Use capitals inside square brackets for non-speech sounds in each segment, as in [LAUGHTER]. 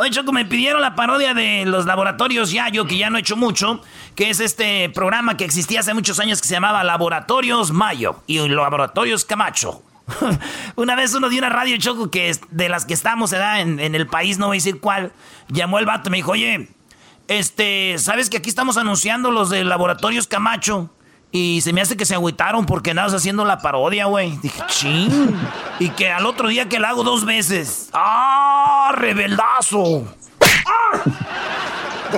Oye, Choco, me pidieron la parodia de los laboratorios Yayo, que ya no he hecho mucho, que es este programa que existía hace muchos años que se llamaba Laboratorios Mayo y Laboratorios Camacho. [LAUGHS] una vez uno de una radio Choco que es de las que estamos en, en el país, no voy a decir cuál, llamó el vato y me dijo, oye, este, ¿sabes que aquí estamos anunciando los de Laboratorios Camacho? Y se me hace que se agüitaron porque andabas haciendo la parodia, güey. Dije, ching. Y que al otro día que la hago dos veces. ¡Ah! ¡Rebeldazo!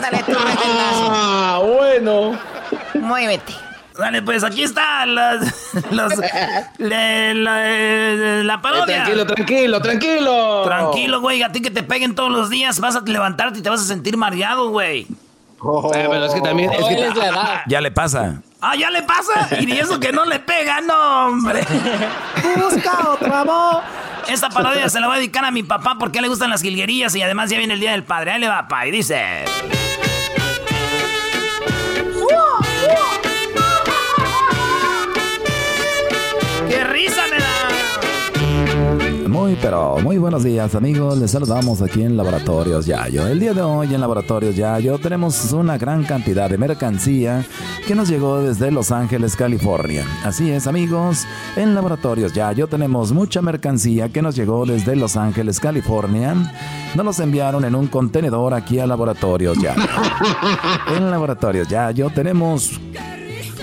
Dale tú, rebeldazo. Ah, bueno. Muévete. Dale, pues aquí está las, [LAUGHS] los- la, la- eh, la Eh, parodia. tranquilo, tranquilo, tranquilo. Tranquilo, güey. A ti que te peguen todos los días, vas a levantarte y te vas a sentir mareado, güey. Eh, pero es que también. Es que, Es la edad. Ya le pasa. Ah, ya le pasa. Y ni eso que no le pega, no, hombre. Busca otra voz. Esta parodia se la voy a dedicar a mi papá porque a él le gustan las jilguerías y además ya viene el Día del Padre. Ahí le va, pa, y dice... Muy, pero muy buenos días, amigos. Les saludamos aquí en Laboratorios Yayo. El día de hoy en Laboratorios Yayo tenemos una gran cantidad de mercancía que nos llegó desde Los Ángeles, California. Así es, amigos. En Laboratorios Yayo tenemos mucha mercancía que nos llegó desde Los Ángeles, California. Nos los enviaron en un contenedor aquí a Laboratorios Yayo. [LAUGHS] En Laboratorios Yayo tenemos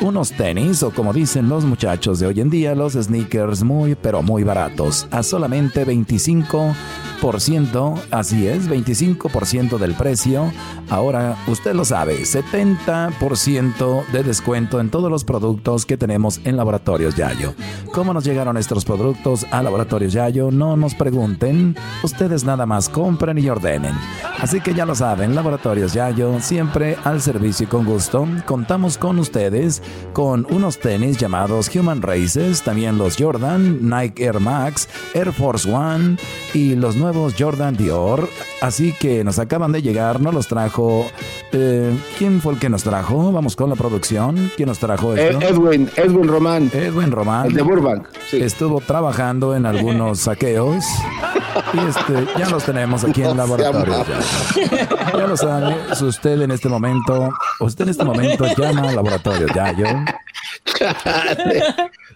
unos tenis o como dicen los muchachos de hoy en día, los sneakers muy pero muy baratos, a solamente 25%, así es, 25% del precio. Ahora usted lo sabe, 70% de descuento en todos los productos que tenemos en Laboratorios Yayo. ¿Cómo nos llegaron estos productos a Laboratorios Yayo? No nos pregunten, ustedes nada más compren y ordenen. Así que ya lo saben, Laboratorios Yayo, siempre al servicio y con gusto. Contamos con ustedes con unos tenis llamados Human Races, también los Jordan, Nike Air Max, Air Force One y los nuevos Jordan Dior. Así que nos acaban de llegar, nos los trajo. eh, ¿Quién fue el que nos trajo? Vamos con la producción. ¿Quién nos trajo Eh, esto? Edwin, Edwin Román. Edwin Román. El de Burbank. Sí. Estuvo trabajando en algunos [LAUGHS] saqueos. Y este, ya los tenemos aquí en No laboratorio. Ya, Ya lo sabe, si usted en este momento, usted en este momento llama al laboratorio, ya yo.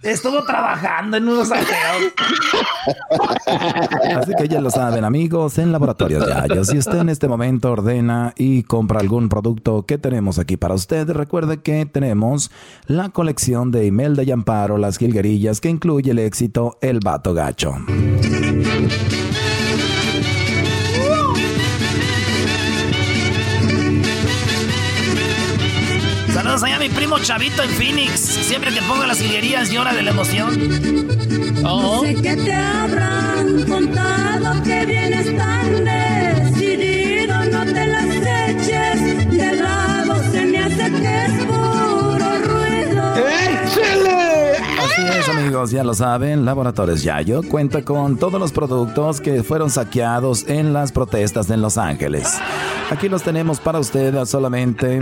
Estuvo trabajando en unos saqueos. Así que ya lo saben, amigos, en laboratorio ya. yo. Si usted en este momento ordena y compra algún producto que tenemos aquí para usted, recuerde que tenemos la colección de Imelda y Amparo, las jilguerillas, que incluye el éxito El Vato Gacho. Mi primo Chavito en Phoenix. Siempre que pongo las higuerías llora de la emoción. Sé que te habrán contado que vienes tan decidido, Así amigos, ya lo saben, Laboratorios Yayo cuenta con todos los productos que fueron saqueados en las protestas en Los Ángeles. Aquí los tenemos para usted a solamente,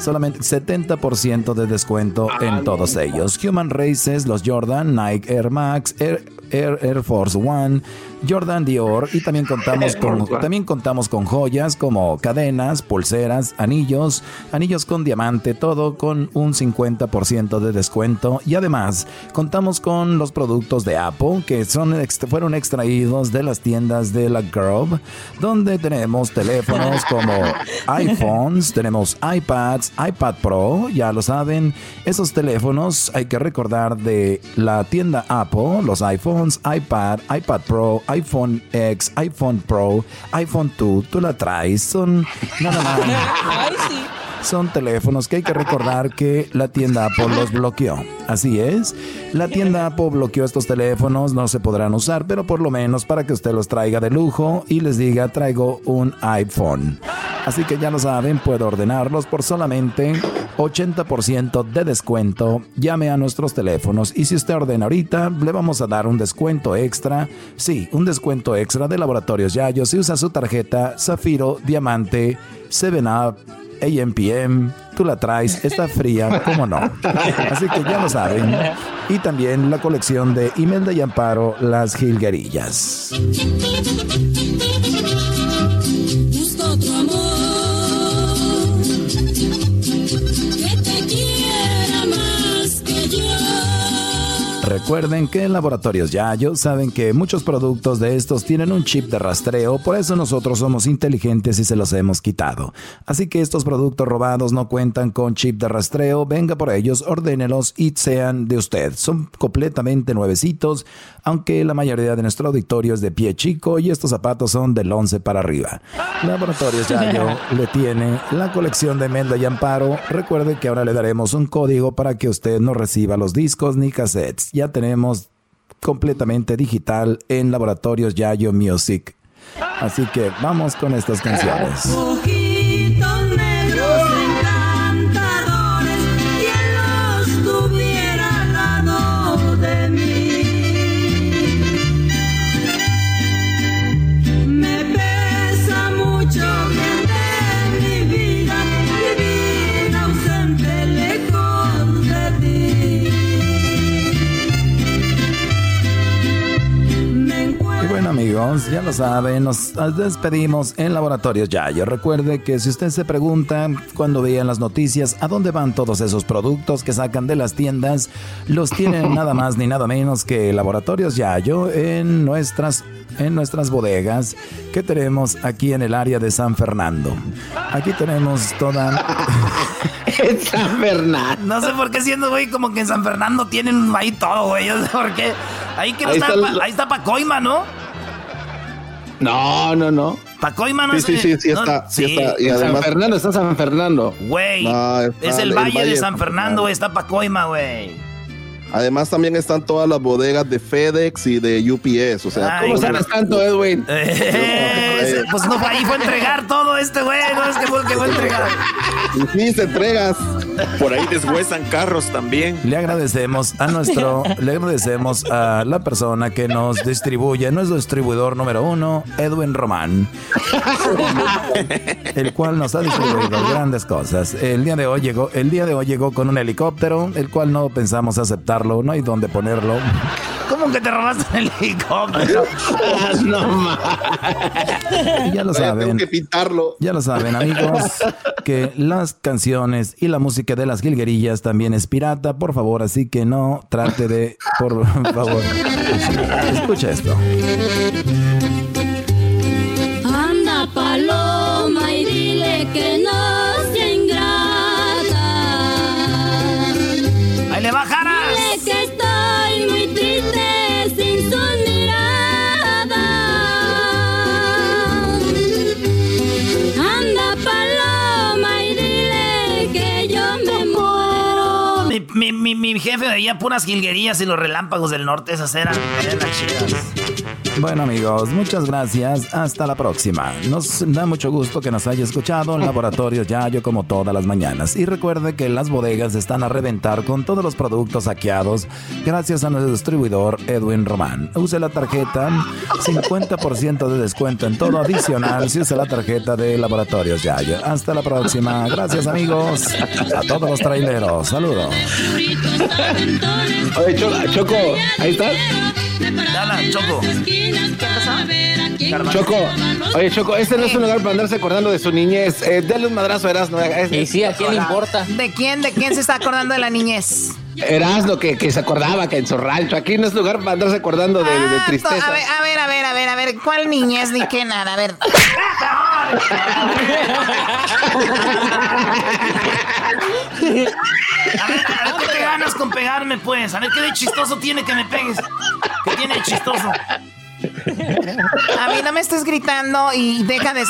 solamente 70% de descuento en todos ellos. Human Races, los Jordan, Nike Air Max, Air, Air Force One, Jordan Dior y también contamos con [LAUGHS] también contamos con joyas como cadenas, pulseras, anillos, anillos con diamante, todo con un 50% de descuento. Y además contamos con los productos de Apple que son fueron extraídos de las tiendas de la Grove, donde tenemos teléfonos [LAUGHS] como iPhones, tenemos iPads, iPad Pro, ya lo saben, esos teléfonos hay que recordar de la tienda Apple, los iPhones, iPad, iPad Pro, iPhone X, iPhone Pro, iPhone 2, tú la traes, son nada más. [LAUGHS] Son teléfonos que hay que recordar que la tienda Apple los bloqueó. Así es, la tienda Apple bloqueó estos teléfonos, no se podrán usar, pero por lo menos para que usted los traiga de lujo y les diga traigo un iPhone. Así que ya lo saben, puedo ordenarlos por solamente 80% de descuento. Llame a nuestros teléfonos y si usted ordena ahorita, le vamos a dar un descuento extra. Sí, un descuento extra de Laboratorios Yayo si usa su tarjeta Zafiro, Diamante, 7up AMPM, tú la traes, está fría, ¿cómo no? Así que ya lo saben. Y también la colección de Imelda y Amparo, Las Gilguerillas. Recuerden que en Laboratorios Yayo saben que muchos productos de estos tienen un chip de rastreo, por eso nosotros somos inteligentes y se los hemos quitado. Así que estos productos robados no cuentan con chip de rastreo, venga por ellos, ordénelos y sean de usted. Son completamente nuevecitos, aunque la mayoría de nuestro auditorio es de pie chico y estos zapatos son del 11 para arriba. Laboratorios Yayo [LAUGHS] le tiene la colección de Menda y Amparo. Recuerde que ahora le daremos un código para que usted no reciba los discos ni cassettes ya tenemos completamente digital en Laboratorios Yayo Music. Así que vamos con estas canciones. Amigos, ya lo saben, nos despedimos en Laboratorios Yayo. Recuerde que si usted se pregunta cuando vean las noticias a dónde van todos esos productos que sacan de las tiendas, los tienen [LAUGHS] nada más ni nada menos que Laboratorios Yayo en nuestras en nuestras bodegas que tenemos aquí en el área de San Fernando. Aquí tenemos toda [LAUGHS] en San Fernando. No sé por qué siendo, güey, como que en San Fernando tienen ahí todo, güey. No sé por qué. Ahí, que ahí, está, ahí está Pacoima, ¿no? No, no, no. Pacoima no sí, sí, sí, sí, está, sí. está. Y además, San Fernando está San Fernando. Güey, es el, valle, de San Fernando, güey, está Pacoima, güey. Además también están todas las bodegas de FedEx y de UPS, o sea, ¿cómo sabes tanto, Edwin? Eh, [LAUGHS] pues no, ahí fue a entregar todo este güey, no es que fue, que fue a entregar. Sí, se entregas. Por ahí deshuesan carros también. Le agradecemos a nuestro, le agradecemos a la persona que nos distribuye, nuestro distribuidor número uno, Edwin Román, el cual nos ha distribuido grandes cosas. El día de hoy llegó, el día de hoy llegó con un helicóptero, el cual no pensamos aceptar no hay dónde ponerlo. ¿Cómo que te robaste el helicóptero? [LAUGHS] no Ya lo saben. Tengo que pintarlo. Ya lo saben, amigos, que las canciones y la música de las Gilguerillas también es pirata, por favor, así que no trate de, por [LAUGHS] favor, escucha esto. Mi, jefe veía puras jilguerías y los relámpagos del norte, esas eran, chidas. Bueno amigos, muchas gracias. Hasta la próxima. Nos da mucho gusto que nos haya escuchado en Laboratorios Yayo como todas las mañanas. Y recuerde que las bodegas están a reventar con todos los productos saqueados gracias a nuestro distribuidor Edwin Román. Use la tarjeta 50% de descuento en todo adicional si usa la tarjeta de Laboratorios Yayo. Hasta la próxima. Gracias amigos. A todos los traileros. Saludos. Oye, Choco, ahí estás. Dale, Choco. Choco, oye Choco, este no es un lugar para andarse acordando de su niñez. Eh, dale un madrazo a Erasmo. Y sí, ¿a quién le importa? ¿De quién? ¿De quién se está acordando de la niñez? Erasmo, que, que se acordaba que en su rancho. Aquí no es lugar para andarse acordando de, de Ah, tristeza. A ver, a ver, a ver, a ver, a ver, ¿cuál niñez ni qué nada? A ver. A ver, a ver, ¿qué te ganas con pegarme, pues? A ver, ¿qué de chistoso tiene que me pegues? ¿Qué tiene de chistoso? A mí no me estés gritando y deja de...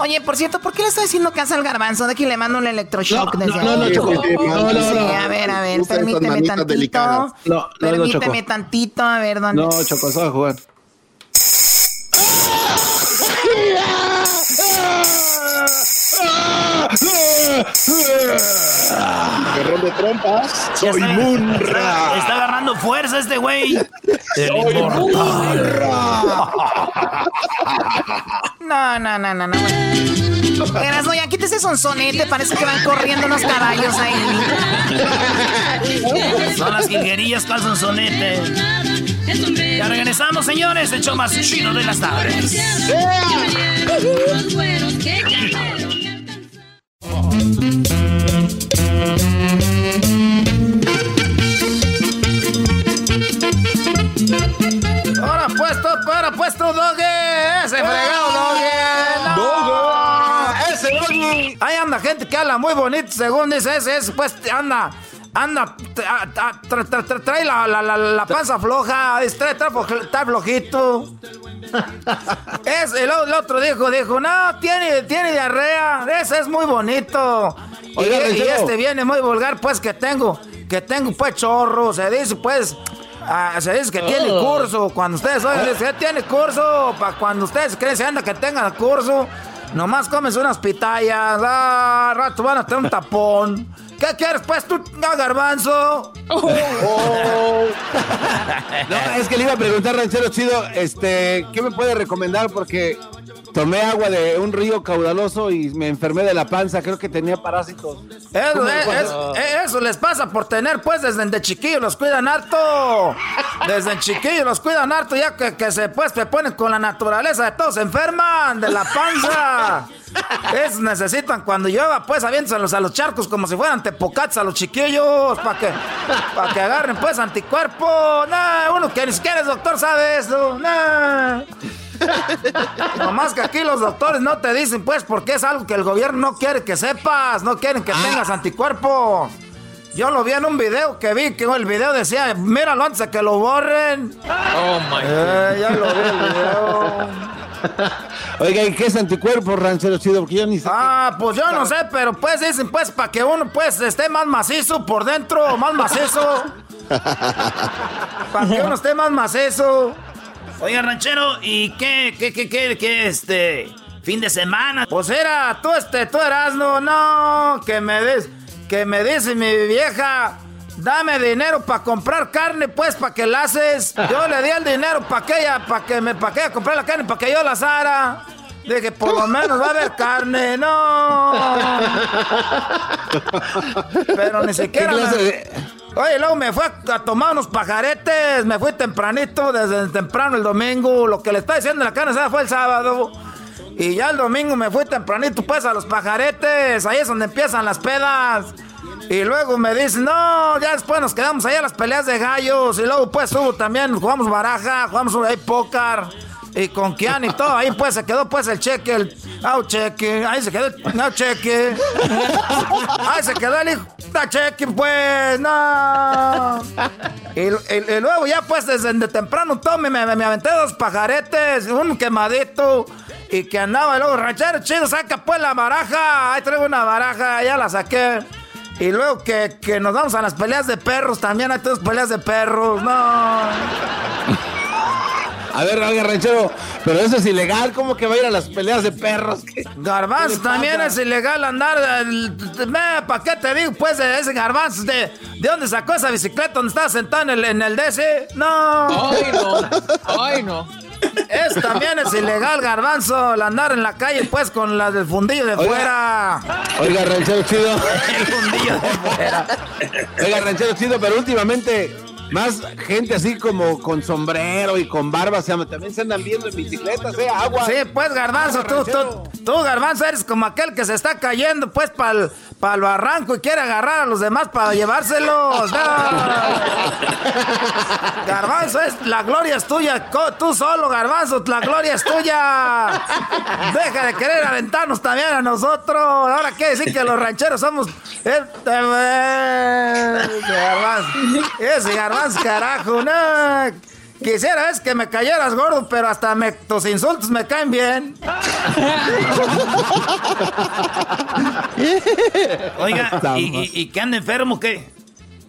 Oye, por cierto, ¿por qué le estoy diciendo casa al garbanzo? De que le mando un electroshock No, desde no, no. No, no, no, Sí, a ver, a ver, permíteme tantito. delicadas. No, no, no, permíteme Choco. tantito, a ver, ¿dónde? No, Choco, a jugar. [LAUGHS] Guerrón de trompas. Ya está- Está, está agarrando fuerza este güey. El inmortal. No, no, no, no, no. Verás, no, ya quítese sonsonete, parece que van corriendo unos caballos ahí. Son las jilguerillas, ¿cuál son sonete? Ya regresamos, señores, el show más chido de las tardes. Ahora puesto, ahora puesto, doge. Ese fregado, doge. No. Ese doge. Ahí anda gente que habla muy bonito, según dice ese, ese, pues anda. Anda, tra- tra- tra- tra- tra- trae la, la, la, la panza floja, es- trae, trae flo- está flojito. [LAUGHS] Es, el, el otro dijo, dijo, no, tiene, tiene diarrea, ese es muy bonito. Y, Oiga, y ranchero. este viene muy vulgar, pues que tengo, que tengo pues chorro, se dice pues, ah, se dice que tiene Oh. curso, cuando ustedes oyen, dice, tiene curso, para cuando ustedes creen se anda que tengan curso, nomás comes unas pitayas, ah, rato van a tener un tapón. [LAUGHS] ¿Qué quieres pues tú, ah, garbanzo? [LAUGHS] No, es que le iba a preguntar, ranchero chido, este, ¿qué me puede recomendar? Porque tomé agua de un río caudaloso y me enfermé de la panza, creo que tenía parásitos. Eso, ¿Cómo es- le es- puedo- eh, eso les pasa por tener, pues, desde de chiquillos los cuidan harto. Desde chiquillos los cuidan harto, ya que, que se, pues, se ponen con la naturaleza de todos, se enferman de la panza. [LAUGHS] Es, necesitan cuando llueva, pues, aviéntaselos a los charcos como si fueran tepocats a los chiquillos, para que, para que agarren, pues, anticuerpo. Nah, uno que ni siquiera es doctor sabe eso. Nah. Nomás que aquí los doctores no te dicen, pues, porque es algo que el gobierno no quiere que sepas, no quieren que tengas anticuerpos. Yo lo vi en un video que vi, que el video decía, míralo antes de que lo borren. Oh my Eh, ya lo vi el video. [LAUGHS] Oiga, ¿y qué es anticuerpo, ranchero chido? Porque yo ni sé. Ah, pues yo no sé, pero pues dicen, pues, para que uno, pues, esté más macizo por dentro, más macizo. [LAUGHS] Para que uno esté más macizo. Oiga, ranchero, ¿y qué, qué, qué, qué, qué, este, fin de semana? Pues era, tú este, tú eras, no, no, que me des, que me dice mi vieja, dame dinero para comprar carne, pues, para que la haces. Yo le di el dinero para que ella, para que me, para que ella comprar la carne, para que yo la asara. Dije, por lo menos va a haber carne, no. Pero ni siquiera. ¿Qué clase me- Oye, luego me fue a, tomar unos pajaretes, me fui tempranito, desde temprano el domingo. Lo que le está diciendo la carne fue el sábado. Y ya el domingo me fui tempranito, pues, a los pajaretes. Ahí es donde empiezan las pedas. Y luego me dicen, no, ya después nos quedamos ahí a las peleas de gallos. Y luego, pues, hubo también, jugamos baraja, jugamos ahí póker. Y con Kian y todo, ahí pues se quedó pues el cheque, el au cheque, ahí se quedó el cheque. Ahí se quedó el hijo, no cheque pues, no. Y, luego ya pues desde de temprano todo me aventé dos pajaretes, un quemadito. Y que andaba y luego ranchero chido, saca pues la baraja. Ahí traigo una baraja, ya la saqué. Y luego que, que nos vamos a las peleas de perros también, hay todas peleas de perros, no. A ver, oiga, ranchero, pero eso es ilegal, ¿cómo que va a ir a las peleas de perros? ¿Qué- [LAUGHS] Garbanzo ¿Qué le también es ilegal andar. ¿Para qué te digo, pues, de ese garbanzo? ¿De, ¿De dónde sacó esa bicicleta donde estaba sentado en el, en el DC? No. Ay, no. [LAUGHS] Ay, no. Es, también es ilegal, garbanzo, el andar en la calle, pues, con la del fundillo de Oiga. fuera. Oiga, ranchero chido. [LAUGHS] El fundillo de fuera. Oiga, ranchero chido, pero últimamente más gente así como con sombrero y con barba, o sea, también se andan viendo en bicicletas, ¿eh? Agua. Sí, pues Garbanzo, tú, tú, tú, Garbanzo, eres como aquel que se está cayendo, pues, para el barranco y quiere agarrar a los demás para llevárselos. Garbanzo, es, la gloria es tuya, tú solo, Garbanzo, la gloria es tuya. Deja de querer aventarnos también a nosotros. Ahora quiere decir que los rancheros somos... Este, garbanzo. Ese garbanzo, carajo, no. Quisiera es que me cayeras gordo, pero hasta me, tus insultos me caen bien. [LAUGHS] Oiga, ¿y, y, qué anda enfermo qué?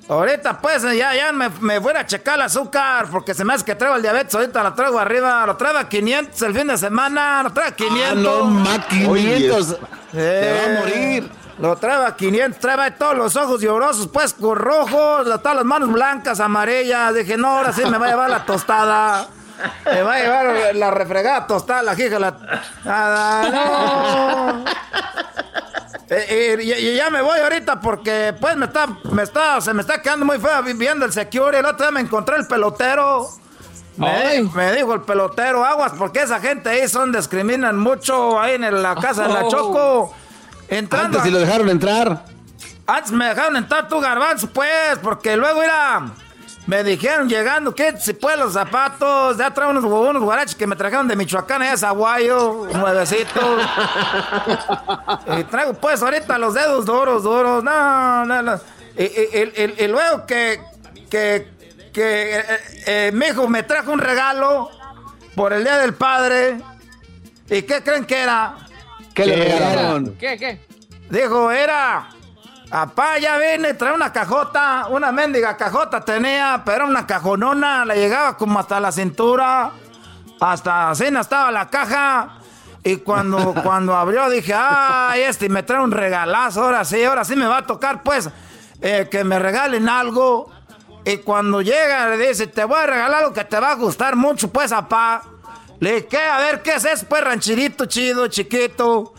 Ahorita pues ya, ya me, me voy a checar el azúcar porque se me hace que traigo el diabetes. Ahorita lo traigo arriba, lo traigo a 500 el fin de semana, lo traigo a 500. Ah, no, más 500. Te va a morir. Lo traigo a 500, trae todos los ojos llorosos, pues con rojos, todas las manos blancas, amarillas. Dije, no, ahora sí me va a llevar la tostada. Me va a llevar la refregada tostada, la jija, la... Nada, no. [LAUGHS] Eh, eh, y, y ya me voy ahorita porque pues me está, me está, se me está quedando muy feo viendo el security. El otro día me encontré el pelotero. Me, me dijo el pelotero, aguas, porque esa gente ahí son, discriminan mucho ahí en la casa de la Oh. Choco. Entrando Antes si lo dejaron entrar. antes me dejaron entrar tu garbanzo, pues, porque luego era. Me dijeron llegando que si pues los zapatos, ya traen unos, unos guaraches que me trajeron de Michoacán, allá de Zaguayo, nuevecitos. [LAUGHS] y traigo pues ahorita los dedos duros, duros, no, no, no. Y, y- y- y- y luego que, que, que eh, eh, mi hijo me trajo un regalo por el Día del Padre. ¿Y qué creen que era? ¿Qué le regalaron? ¿Qué, qué? Dijo, era. Apá, ya vine, trae una cajota, una mendiga cajota tenía, pero era una cajonona, le llegaba como hasta la cintura, hasta así no estaba la caja. Y cuando, [LAUGHS] cuando abrió dije, ay, este me trae un regalazo, ahora sí, ahora sí me va a tocar, pues, eh, que me regalen algo. Y cuando llega le dice, te voy a regalar algo que te va a gustar mucho, pues, apá. Le dije. A ver, ¿qué es eso, pues, ranchirito chido, chiquito?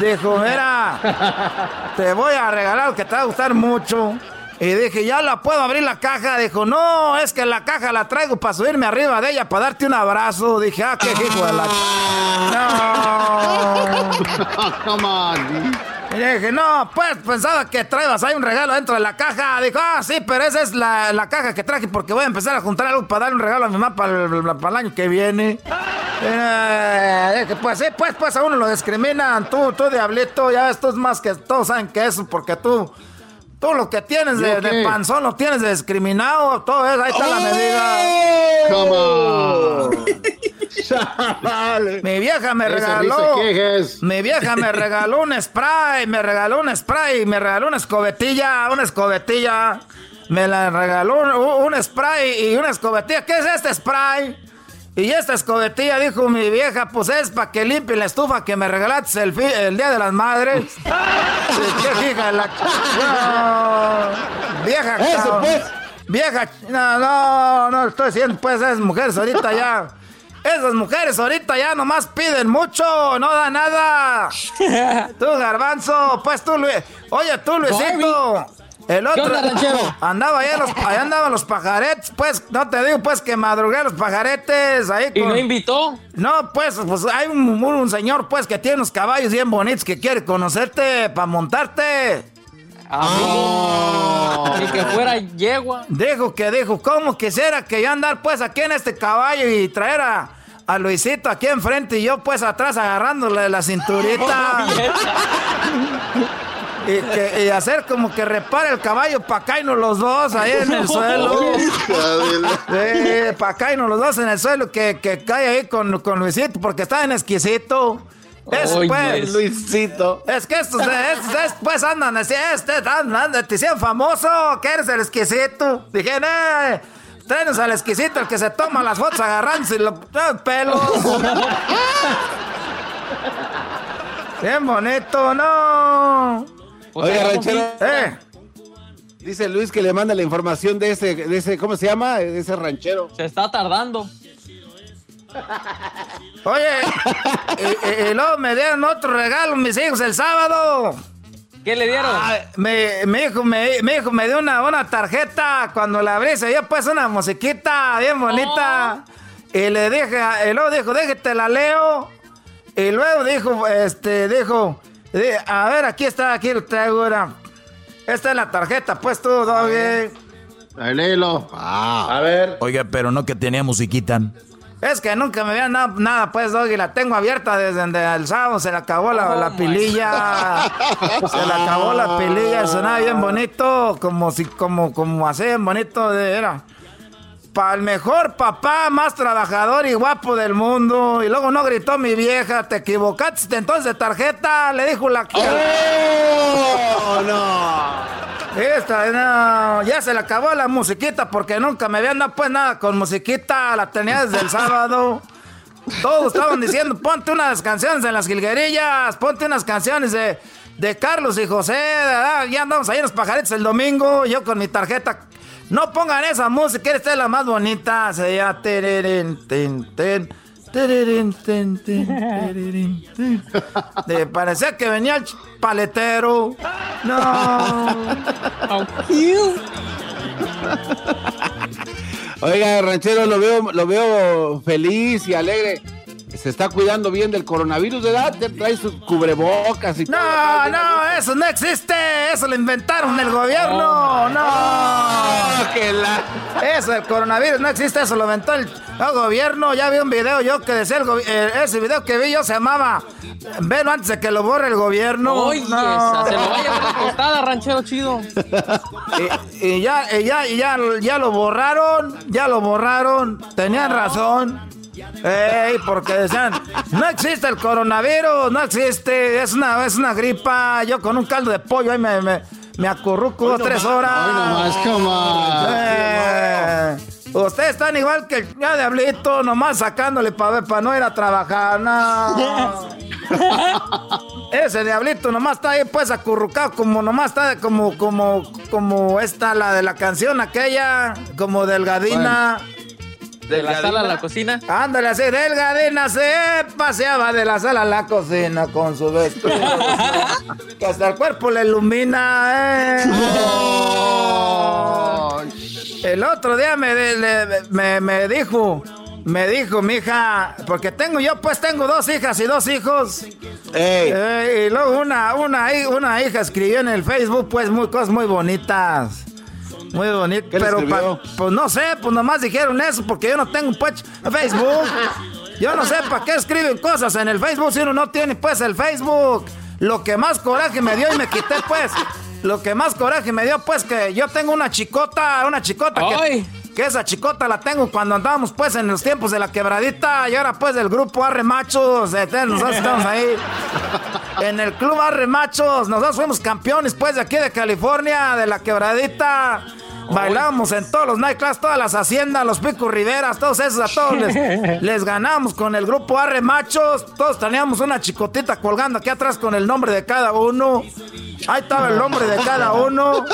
Dijo, mira, te voy a regalar algo que te va a gustar mucho. Y dije, ¿ya la puedo abrir la caja? Dijo, no, es que la caja la traigo para subirme arriba de ella, para darte un abrazo. Dije, ah, qué hijo de la... [LAUGHS] No. Come on. Y dije, no, pues pensaba que traebas ahí un regalo dentro de la caja. Dijo, ah, sí, pero esa es la, la caja que traje porque voy a empezar a juntar algo para darle un regalo a mi mamá para el, para el año que viene. Eh, dije, pues sí, pues, pues a uno lo discriminan. Tú, tú, diablito, ya esto es más que todos saben que eso porque tú... Tú lo que tienes de, panzón lo tienes de discriminado, todo eso, ahí está la medida. Come on. Mi vieja me regaló. Mi vieja me regaló un spray, me regaló un spray, me regaló una escobetilla, una escobetilla. Me la regaló un, un spray y una escobetilla. ¿Qué es este spray? Y esta escobetilla, dijo mi vieja, pues es para que limpie la estufa que me regalaste el, Día de las Madres. [LAUGHS] ¿Qué hija de la... No, vieja... Eso, pues. Vieja... No, no, no, estoy diciendo, pues esas mujeres ahorita ya... Esas mujeres ahorita ya nomás piden mucho, no da nada. [LAUGHS] Tú, garbanzo, pues tú, Luis. Oye, tú, Luisito. El otro. onda, ranchero? Andaba allá, los, allá andaban los pajaretes, pues, no te digo, pues, que madrugué los pajaretes ahí ¿Y no invitó? No, pues, pues hay un, señor, pues, que tiene unos caballos bien bonitos que quiere conocerte para montarte. Ah, Ni que fuera yegua. Dijo que dijo, ¿cómo quisiera que yo andar pues aquí en este caballo y traer a, a Luisito aquí enfrente y yo pues atrás agarrándole la cinturita? [LAUGHS] y, que, y hacer como que repare el caballo para caernos los dos ahí en el [LAUGHS] suelo. Sí, para caernos los dos en el suelo que, que cae ahí con, con Luisito porque está en exquisito. Eso Oye, pues. Luisito. Es que estos, estos, estos, pues andan así, este, andan, andan, te hicieron famoso, que eres el exquisito. Dije, eh, tráenos al exquisito, el que se toma las fotos agarrándose los pelos. [LAUGHS] Bien bonito, no. Pues Oiga, ranchero. Eh, Dice Luis que le manda la información de ese, de ese, ¿cómo se llama? De ese ranchero. Se está tardando. oye, y, y- y luego me dieron otro regalo mis hijos el sábado. ¿Qué le dieron? Ah, me, mi hijo me, mi hijo me dio una, una tarjeta. Cuando la abrí, se dio pues una musiquita bien bonita. Y le dije, y luego dijo, déjate la leo. Y luego dijo, este, dijo, a ver, aquí está, aquí lo traigo ahora. Esta es la tarjeta, pues tú, doggy. Ahí léelo. A ver. Oiga, pero no que tenía musiquita. Es que nunca me habían dado nada, pues, Doggy. La tengo abierta desde el sábado. Se le acabó la, la pililla. Se le acabó la pililla. Sonaba bien bonito. Como si, como, como así, bien bonito. De, era. Para el mejor papá, más trabajador y guapo del mundo. Y luego no gritó mi vieja. Te equivocaste entonces de tarjeta. Le dijo la. ¡Oh, no! Esta, no, ya se le acabó la musiquita porque nunca me habían dado pues nada con musiquita, la tenía desde el sábado. Todos estaban diciendo, ponte unas canciones en las jilguerillas, ponte unas canciones de, de Carlos y José, ¿verdad? ya andamos ahí en los pajaritos el domingo, yo con mi tarjeta. No pongan esa música, esta es la más bonita, se llama... De- parecía que venía el paletero. No. Oiga, ranchero, lo veo, lo veo feliz y alegre. Se está cuidando bien del coronavirus, ¿verdad? Trae sus cubrebocas y todo. No, no, eso no existe. Eso lo inventaron el gobierno. No. que la... Eso, el coronavirus no existe. Eso lo inventó el, el gobierno. Ya vi un video yo que decía el eh, ese video que vi yo se llamaba Velo antes de que lo borre el gobierno. Oye, No. esa, se lo vaya a la tostada, ranchero chido. [LAUGHS] y, y ya, y ya, y ya, ya lo borraron, ya lo borraron, tenían razón. Ey, porque decían, no existe el coronavirus, no existe, es una, es una gripa. Yo con un caldo de pollo ahí me, me, me acurruco tres horas. Hoy nomás, come on. Eh, Ustedes están igual que el ya diablito, nomás sacándole para para no ir a trabajar. No. [LAUGHS] Ese diablito nomás está ahí pues acurrucado, como nomás está como, como, como esta, la de la canción aquella, como delgadina. De la sala a la cocina. Ándale así, delgadina se paseaba de la sala a la cocina con su vestido. [LAUGHS] que hasta el cuerpo le ilumina, eh. El otro día me, le- me, me dijo, me dijo mi hija, porque tengo yo pues tengo dos hijas y dos hijos. Eh, y luego una, una, una hija escribió en el Facebook pues muy, cosas muy bonitas. Muy bonitas, ¿Qué le pero pa- pues no sé, pues nomás dijeron eso porque yo no tengo pues Facebook. Yo no sé para qué escriben cosas en el Facebook si uno no tiene pues el Facebook. Lo que más coraje me dio y me quité pues. Lo que más coraje me dio pues que yo tengo una chicota, una chicota Ay. que esa chicota la tengo cuando andábamos pues en los tiempos de la quebradita y ahora pues del grupo Arre Machos, este, nosotros estamos ahí en el club Arre Machos, nosotros fuimos campeones pues de aquí de California, de la quebradita. Bailábamos en todos los nightclubs, todas las haciendas, los picos riveras, todos esos, a todos les, [LAUGHS] les ganamos con el grupo Arre Machos. Todos teníamos una chicotita colgando aquí atrás con el nombre de cada uno. Ahí estaba el nombre de cada uno.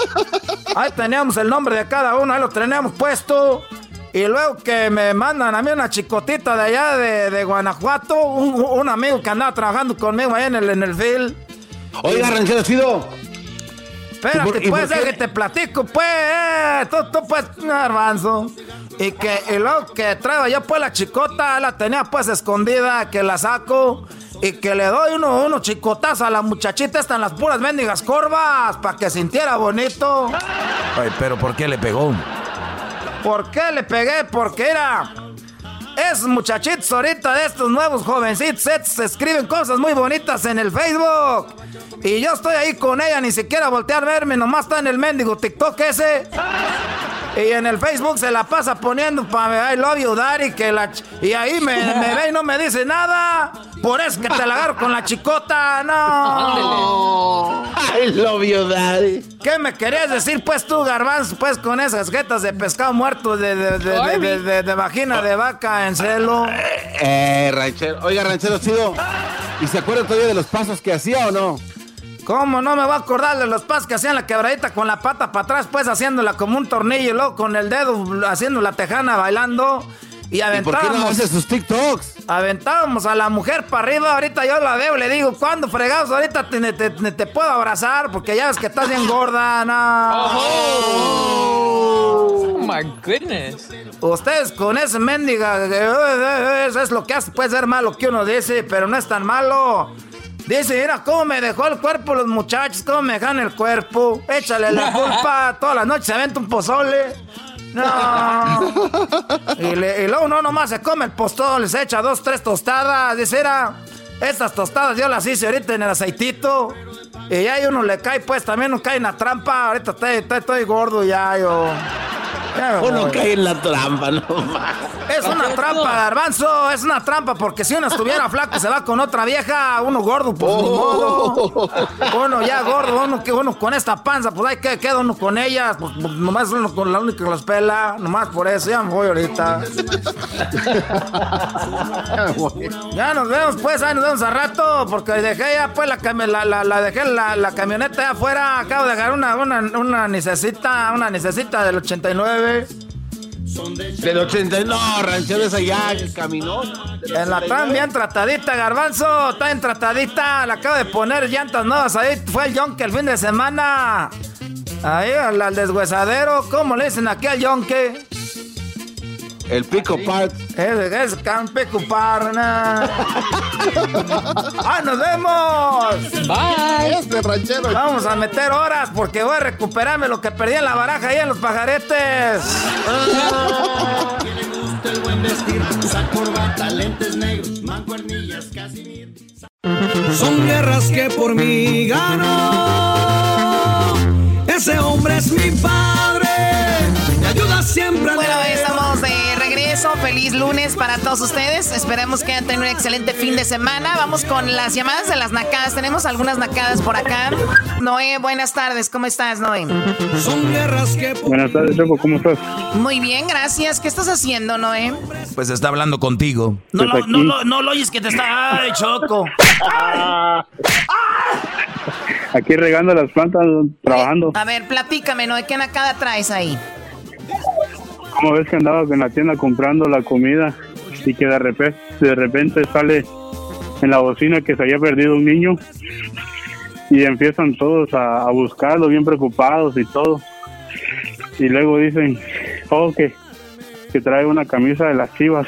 Ahí teníamos el nombre de cada uno, ahí lo teníamos puesto. Y luego que me mandan a mí una chicotita de allá de, de Guanajuato, un, un amigo que andaba trabajando conmigo ahí en el, en el field. Oiga, ranchero chido. Espérate, ¿Y por- pues, que te platico, pues, tú, tú, pues, garbanzo. Y que, y luego que traigo yo, pues, la chicota, la tenía, pues, escondida, que la saco. Y que le doy uno, unos chicotazos a la muchachita, están las puras mendigas corvas, para que sintiera bonito. Ay, pero ¿por qué le pegó? ¿Por qué le pegué? Porque era. Esos muchachitos ahorita de estos nuevos jovencitos estos escriben cosas muy bonitas en el Facebook. Y yo estoy ahí con ella, ni siquiera voltear a verme, nomás está en el mendigo TikTok ese. Y en el Facebook se la pasa poniendo para I love you, daddy, que la ch- y ahí me, me ve y no me dice nada. Por eso que te la agarro con la chicota, no. I love you, daddy. ¿Qué me querías decir, pues tú, garbanzo, pues con esas jetas de pescado muerto de, de, de, de, de- de- de vagina de vaca en celo? Eh, ranchero. Oiga, ranchero chido. ¿Y se acuerda todavía de los pasos que hacía o no? ¿Cómo no me voy a acordar de los pasos que hacían la quebradita con la pata para atrás, pues haciéndola como un tornillo y luego con el dedo haciendo la tejana bailando? Y ¿Y por qué no hace sus TikToks? Aventábamos a la mujer para arriba, ahorita yo la veo, le digo, ¿cuándo fregados? Ahorita te, te- te- te puedo abrazar porque ya ves que estás bien gorda, no. Oh my goodness. Ustedes con ese mendiga, eh, eso es lo que hace, puede ser malo que uno dice, pero no es tan malo. Dice, mira cómo me dejó el cuerpo los muchachos, cómo me dejan el cuerpo. Échale la [LAUGHS] culpa, todas las noches se aventa un pozole. No. Y, le- y luego no nomás se come el pozole, se echa dos, tres tostadas. Dice, era, estas tostadas yo las hice ahorita en el aceitito. Y ya ahí uno le cae, pues también uno cae en la trampa. Ahorita estoy, estoy- estoy gordo ya, yo. Ya me Uno voy. cae en la trampa, no más. Es una trampa, garbanzo, es una trampa, porque si uno estuviera flaco y se va con otra vieja, uno gordo, pues ni modo. Uno ya gordo, uno que uno con esta panza, pues ahí que queda uno con ellas, pues, pues, nomás uno con la única que las pela, nomás por eso, ya me voy ahorita. [LAUGHS] Ya nos vemos pues, ahí nos vemos a rato, porque dejé ya pues la, cami- la, la, la dejé la, la camioneta allá afuera, acabo de dejar una, una, una necesita, una necesita del 89. Del 80, no, ranchero esa ya que caminó. En la tan bien tratadita, garbanzo, está bien tratadita. Le acabo de poner llantas nuevas ahí. Fue el yonke el fin de semana. Ahí, al, al deshuesadero. ¿Cómo le dicen aquí al yonke? El pico part. Es, es can pico par, na. [LAUGHS] ¡Ah, nos vemos! Bye. Este ranchero. Vamos a meter horas porque voy a recuperarme lo que perdí en la baraja ahí en los pajaretes. Son guerras que por mí ganó. Ese hombre es mi padre. Siempre Bueno, estamos de regreso. Feliz lunes para todos ustedes. Esperemos que hayan tenido un excelente fin de semana. Vamos con las llamadas de las nacadas. Tenemos algunas nacadas por acá. Noé, buenas tardes. ¿Cómo estás, Noé? Son guerras que por Buenas tardes, Choco, ¿cómo estás? Muy bien, gracias. ¿Qué estás haciendo, Noé? Pues está hablando contigo. No, Pues lo, no, lo- no lo oyes que te está... ¡Ay, Choco! [LAUGHS] Aquí regando las plantas, trabajando. A ver, platícame, Noé. ¿Qué nacada traes ahí? ¿Cómo ves que andabas en la tienda comprando la comida y que de repente, de repente sale en la bocina que se había perdido un niño y empiezan todos a, a buscarlo bien preocupados y todo. Y luego dicen oh que, que trae una camisa de las chivas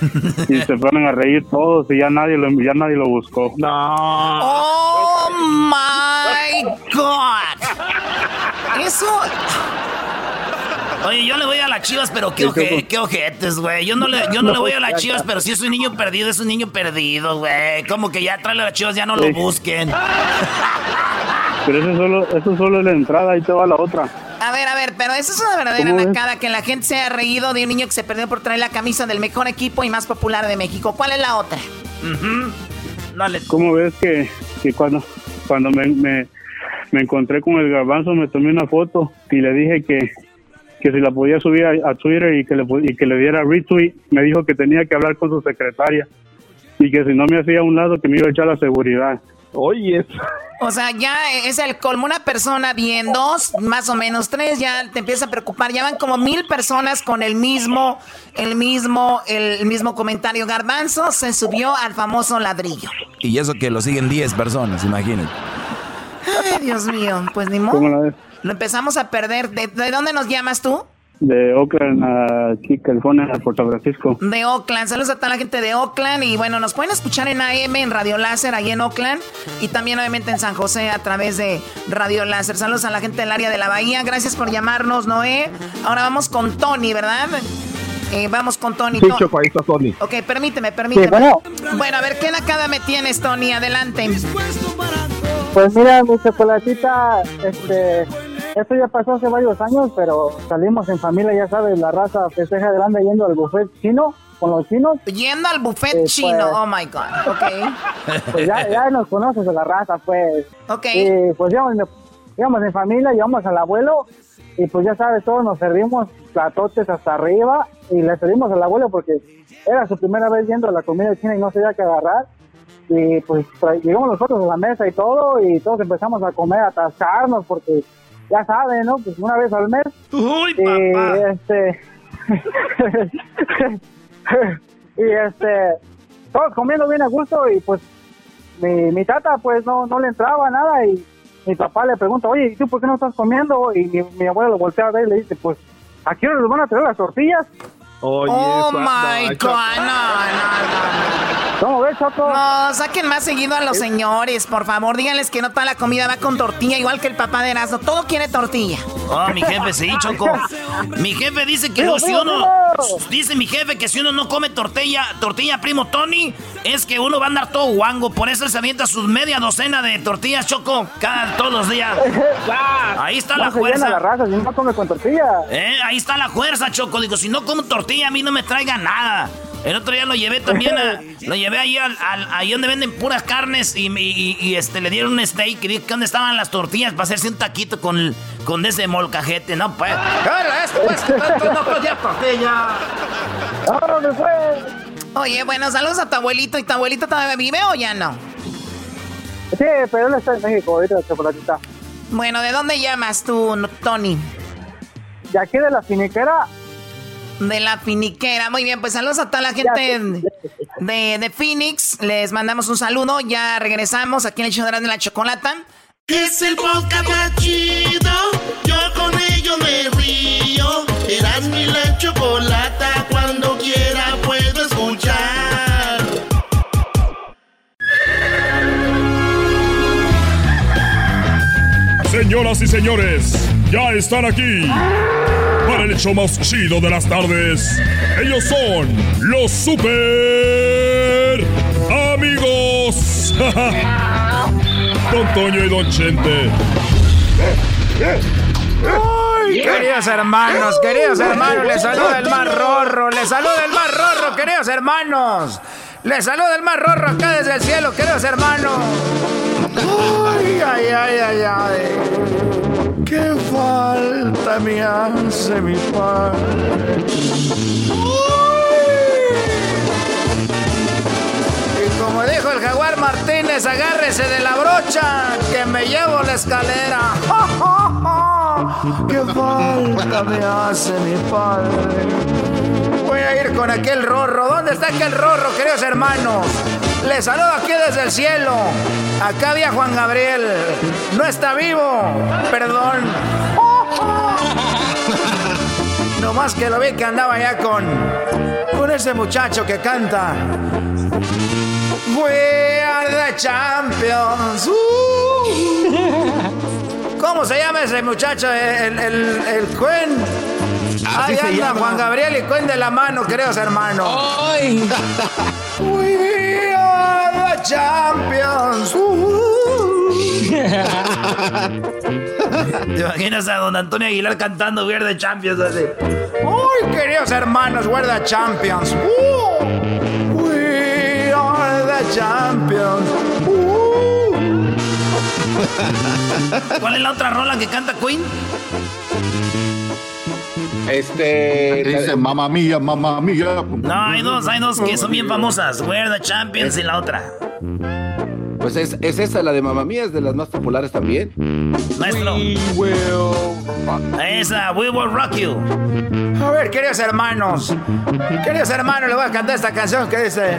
[LAUGHS] y se ponen a reír todos y ya nadie lo ya nadie lo buscó. ¡Oh, my God! Eso... Oye, yo le voy a las chivas, pero qué, oje- qué ojetes, güey. Yo no le, yo no le voy a las chivas, pero si es un niño perdido, es un niño perdido, güey. Como que ya trae a las chivas, ya no lo busquen. pero eso solo eso solo es la entrada y te va la otra A ver, a ver, pero eso es una verdadera nacada, que la gente se ha reído de un niño que se perdió por traer la camisa del mejor equipo y más popular de México. ¿Cuál es la otra? Dale. ¿Cómo ves que, que cuando, cuando me, me, me encontré con el garbanzo me tomé una foto y le dije que, que si la podía subir a, a Twitter y que, le, y que le diera retweet, me dijo que tenía que hablar con su secretaria y que si no me hacía a un lado que me iba a echar la seguridad. Oye, O sea, ya es el colmo. Una persona bien, dos, más o menos tres, ya te empieza a preocupar. Ya van como mil personas con el mismo, el mismo, el mismo comentario. Garbanzo se subió al famoso ladrillo. Y eso que lo siguen 10 personas, imagínate. Ay, Dios mío, pues ni ¿cómo la modo. Lo empezamos a perder. ¿De, de dónde nos llamas tú? De Oakland a aquí, California, a Puerto Francisco. De Oakland. Saludos a toda la gente de Oakland. Y bueno, nos pueden escuchar en AM, en Radio Láser, ahí en Oakland. Y también, obviamente, en San José a través de Radio Láser. Saludos a la gente del área de la Bahía. Gracias por llamarnos, Noé. Ahora vamos con Tony, ¿verdad? Eh, vamos con Tony. Sí, Choco, ahí está Tony. Ok, permíteme, permíteme. Sí, bueno. Bueno, a ver, ¿qué nacada me tienes, Tony? Adelante. Pues mira, mi chocolatita, este, esto ya pasó hace varios años, pero salimos en familia, ya sabes, la raza festeja grande yendo al buffet chino con los chinos. Yendo al buffet Eh, chino. pues- Oh, my God. Ok. [LAUGHS] Pues ya, ya nos conoces de la raza, pues. Ok. Y pues íbamos, íbamos en familia, llevamos al abuelo y pues ya sabes, todos nos servimos platotes hasta arriba y le servimos al abuelo porque era su primera vez yendo a la comida china y no sabía qué agarrar. Y pues llegamos nosotros a la mesa y todo y todos empezamos a comer, a atascarnos porque ya saben, ¿no? Pues una vez al mes. Uy, Y papá. este... [LAUGHS] y este, todos comiendo bien a gusto y pues mi, mi tata pues no, no le entraba nada y mi papá le pregunta, oye, ¿y tú por qué no estás comiendo? Y mi, mi abuelo lo voltea a ver y le dice, pues, ¿a qué hora les van a traer las tortillas? Oye, oh my God, no, no, ¿Cómo ves, Choco? No, saquen más seguido a los señores, por favor. Díganles que no toda la comida va con tortilla, igual que el papá de Erasmo. Todo quiere tortilla. Oh, mi jefe, sí, Choco. Mi jefe dice que si uno. Dice mi jefe que si uno no come tortilla, tortilla primo Tony, es que uno va a andar todo guango. Por eso se avienta sus media docena de tortillas, Choco, cada, todos los días. [LAUGHS] Ahí está la fuerza. La raza, si no come con tortilla. Eh, ahí está la fuerza, Choco. Digo, si no como tortilla, a mí no me traiga nada. El otro día lo llevé también a, [LAUGHS] lo llevé ahí al, ahí donde venden puras carnes y, y, este le dieron un steak y dije que dónde estaban las tortillas para hacerse un taquito con, con ese molcajete, no pues. esto pues, [LAUGHS] no tortilla. Oye, bueno, saludos a tu abuelito. ¿Y tu abuelito todavía vive o ya no? Sí, pero él está en México, ahorita chocolatita. Bueno, ¿de dónde llamas tú, Tony? De aquí de la finiquera de la finiquera. Muy bien, pues saludos a toda la gente de, de, Phoenix. Les mandamos un saludo. Ya regresamos aquí en el show de la chocolata. Es el podcast más chido. Yo con ello me río. Eras mi la chocolata. Cuando quiera puedo escuchar. Señoras y señores, ya están aquí para el hecho más chido de las tardes. Ellos son los super amigos. [LAUGHS] Don Toño y Don Chente. Ay, queridos hermanos, queridos hermanos, les saluda el mar rorro, les saluda el mar rorro, queridos hermanos. Les saluda el mar rorro acá desde el cielo, queridos hermanos. Ay, ay, ay, ay, ay. ¡Qué falta me hace mi padre! Y como dijo el jaguar Martínez, agárrese de la brocha que me llevo la escalera. [LAUGHS] ¡Qué falta me hace mi padre! Voy a ir con aquel rorro. ¿Dónde está aquel rorro, queridos hermanos? Les saludo aquí desde el cielo. Acá había Juan Gabriel. No está vivo. Perdón. No más que lo vi que andaba ya con. con ese muchacho que canta. We are the champions. ¿Cómo se llama ese muchacho? El, el, el Cuen. Ahí anda Juan Gabriel y Cuen de la mano, queridos hermanos. ¡Ay! Champions. ¿Te imaginas a don Antonio Aguilar cantando We the Champions así? ¡Uy, queridos hermanos! We're the Champions. Uh, we are the Champions. Uh. ¿Cuál es la otra rola que canta Queen? Este. Dice mamá mía, mamá mía. No, hay dos, hay dos que son bien famosas. We're the Champions y la otra. Pues es, es esa, la de mamá mía, es de las más populares también. Maestro. We will. Esa, We will rock you. A ver, queridos hermanos. Queridos hermanos, le voy a cantar esta canción que dice: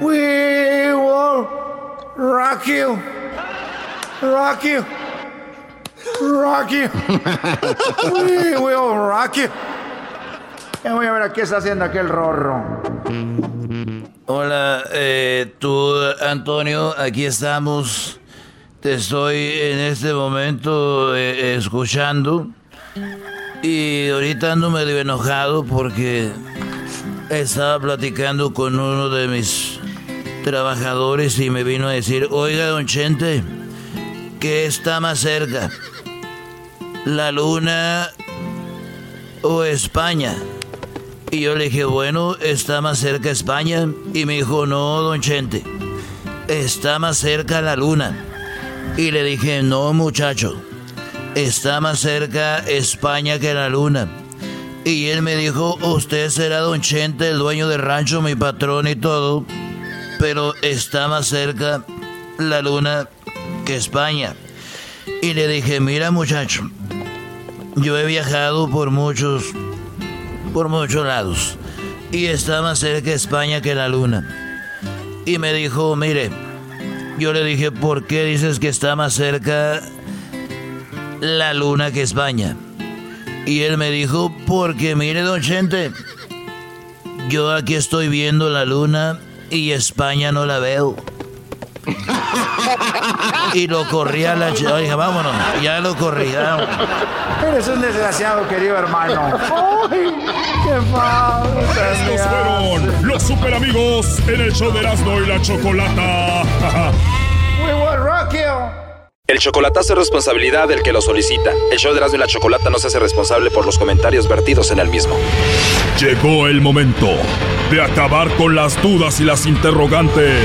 We will rock you. Rock you. Rocky. We will rock you. voy a ver a qué está haciendo aquel rorro. Hola, eh, tú, Antonio, aquí estamos. Te estoy en este momento eh, escuchando. Y ahorita ando medio enojado porque estaba platicando con uno de mis trabajadores y me vino a decir, oiga, don Chente, ¿qué está más cerca? La luna o España. Y yo le dije, bueno, está más cerca España. Y me dijo, no, don Chente, está más cerca la luna. Y le dije, no, muchacho, está más cerca España que la luna. Y él me dijo, usted será don Chente, el dueño del rancho, mi patrón y todo, pero está más cerca la luna que España. Y le dije, mira muchacho, yo he viajado por muchos, por muchos lados. y está más cerca España que la luna. Y me dijo, mire, yo le dije, ¿por qué dices que está más cerca la luna que España? Y él me dijo, porque mire, don Chente, yo aquí estoy viendo la luna y España no la veo. Y lo corría la chica. Dije, vámonos, ya lo corría. Eres un desgraciado, querido hermano. [LAUGHS] ¡Qué Estos fueron los super amigos en el show de Erasmo y la Chocolata. [LAUGHS] We will rock El chocolatazo es responsabilidad del que lo solicita. El show de Erasmo y la Chocolata no se hace responsable por los comentarios vertidos en el mismo. Llegó el momento de acabar con las dudas y las interrogantes.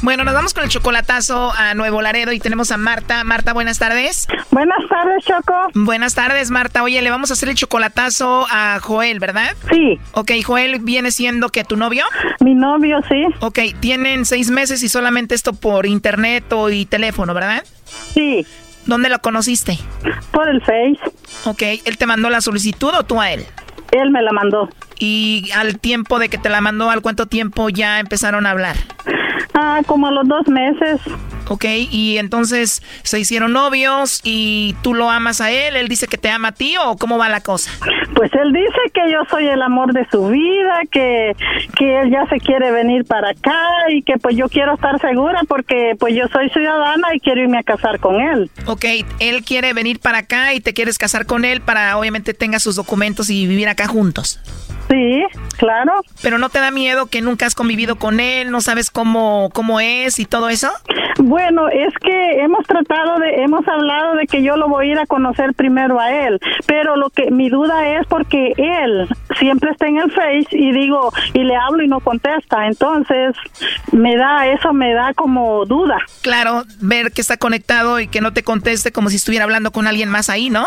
Bueno, nos vamos con el chocolatazo a Nuevo Laredo y tenemos a Marta. Marta, buenas tardes. Buenas tardes, Choco. Buenas tardes, Marta. Oye, le vamos a hacer el chocolatazo a Joel, ¿verdad? Sí. Ok, Joel viene siendo que tu novio. Mi novio, sí. Ok, tienen seis meses y solamente esto por internet o y teléfono, ¿verdad? Sí. ¿Dónde lo conociste? Por el Face. Ok, ¿él te mandó la solicitud o tú a él? Él me la mandó. ¿Y al tiempo de que te la mandó, al cuánto tiempo ya empezaron a hablar? Ah, como a los dos meses. Ok, y entonces se hicieron novios y tú lo amas a él, él dice que te ama a ti o cómo va la cosa? Pues él dice que yo soy el amor de su vida, que, que él ya se quiere venir para acá y que pues yo quiero estar segura porque pues yo soy ciudadana y quiero irme a casar con él. Ok, él quiere venir para acá y te quieres casar con él para obviamente tenga sus documentos y vivir acá juntos. Sí, claro. Pero no te da miedo que nunca has convivido con él, no sabes cómo, cómo es y todo eso? Bueno, es que hemos tratado de, hemos hablado de que yo lo voy a ir a conocer primero a él, pero lo que mi duda es porque él siempre está en el Face y digo, y le hablo y no contesta, entonces me da, eso me da como duda. Claro, ver que está conectado y que no te conteste como si estuviera hablando con alguien más ahí, ¿no?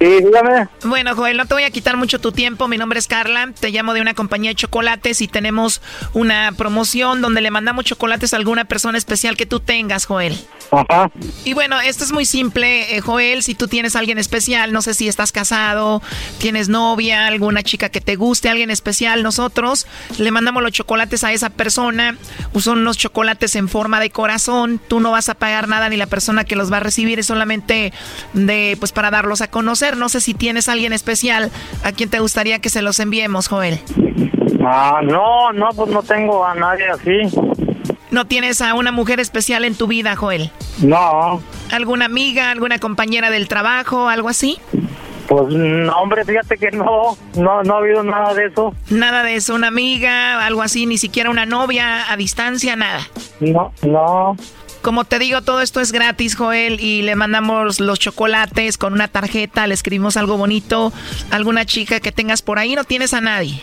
Sí, dígame. Bueno, Joel, no te voy a quitar mucho tu tiempo. Mi nombre es Carla. Te llamo de una compañía de chocolates y tenemos una promoción donde le mandamos chocolates a alguna persona especial que tú tengas, Joel. Ajá. Y bueno, esto es muy simple, eh, Joel. Si tú tienes a alguien especial, no sé si estás casado, tienes novia, alguna chica que te guste, alguien especial, nosotros le mandamos los chocolates a esa persona. Son unos chocolates en forma de corazón. Tú no vas a pagar nada ni la persona que los va a recibir es solamente de, pues, para darlos a conocer. No sé si tienes a alguien especial a quien te gustaría que se los enviemos, Joel. Ah, no, no, pues no tengo a nadie así. ¿No tienes a una mujer especial en tu vida, Joel? No. ¿Alguna amiga, alguna compañera del trabajo, algo así? Pues no, hombre, fíjate que no, no, no ha habido nada de eso. Nada de eso, una amiga, algo así, ni siquiera una novia a distancia, nada. No, no. Como te digo, todo esto es gratis, Joel, y le mandamos los chocolates con una tarjeta, le escribimos algo bonito, alguna chica que tengas por ahí, no tienes a nadie.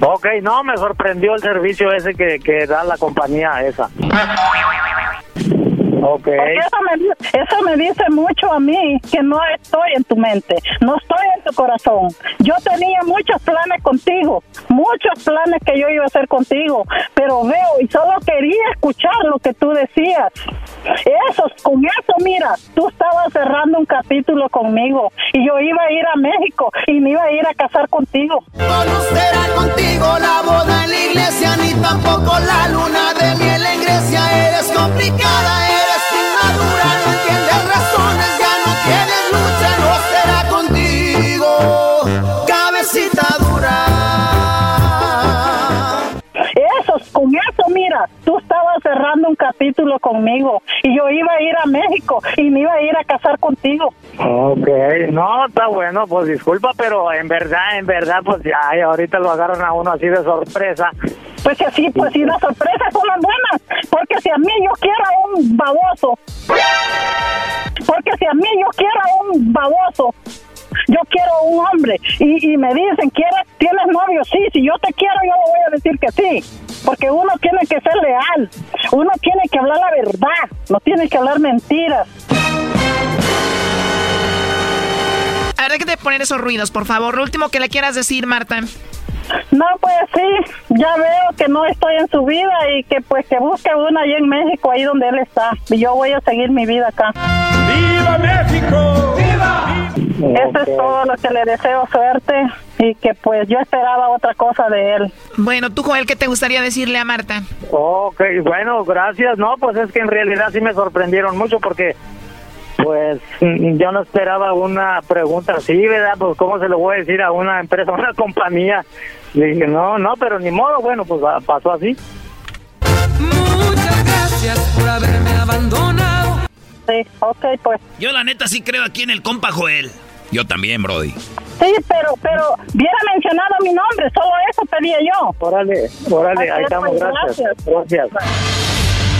ok, no, me sorprendió el servicio ese que, que da la compañía esa. [LAUGHS] Ok. Porque eso me, di- eso me dice mucho a mí que no estoy en tu mente, no estoy en tu corazón. Yo tenía muchos planes contigo, muchos planes que yo iba a hacer contigo, pero veo y solo quería escuchar lo que tú decías. Eso, con eso, mira, tú estabas cerrando un capítulo conmigo y yo iba a ir a México y me iba a ir a casar contigo. No será contigo la boda en la iglesia, ni tampoco la luna de miel en Grecia. Eres complicada, eres un capítulo conmigo y yo iba a ir a México y me iba a ir a casar contigo. Ok, no, está bueno, pues disculpa, pero en verdad, en verdad, pues ya ahorita lo agarran a uno así de sorpresa. Pues si así, pues si las sorpresas son las buenas, porque si a mí yo quiero a un baboso, porque si a mí yo quiero a un baboso, yo quiero a un hombre y, y me dicen, ¿quieres, ¿tienes novio? Sí, si yo te quiero yo le voy a decir que sí, porque uno tiene que ser leal, uno tiene que hablar la verdad, no tiene que hablar mentiras. Habrá que te poner esos ruidos, por favor. Lo último que le quieras decir, Marta. No, pues sí, ya veo que no estoy en su vida y que pues que busque una ahí en México, ahí donde él está. Y yo voy a seguir mi vida acá. ¡Viva México! ¡Viva! Eso es todo lo que le deseo suerte y que pues yo esperaba otra cosa de él. Bueno, tú Joel, ¿qué te gustaría decirle a Marta? Ok, bueno, gracias. No, pues es que en realidad sí me sorprendieron mucho porque pues mm, yo no esperaba una pregunta así, ¿verdad? Pues cómo se lo voy a decir a una empresa, a [LAUGHS] una compañía. Le dije, no, no, pero ni modo, bueno, pues pasó así. Muchas gracias por haberme abandonado. Sí, ok, pues. Yo la neta sí creo aquí en el compa Joel. Yo también, Brody. Sí, pero, pero hubiera mencionado mi nombre, solo eso pedía yo. Órale, órale, ahí estamos, gracias. Gracias.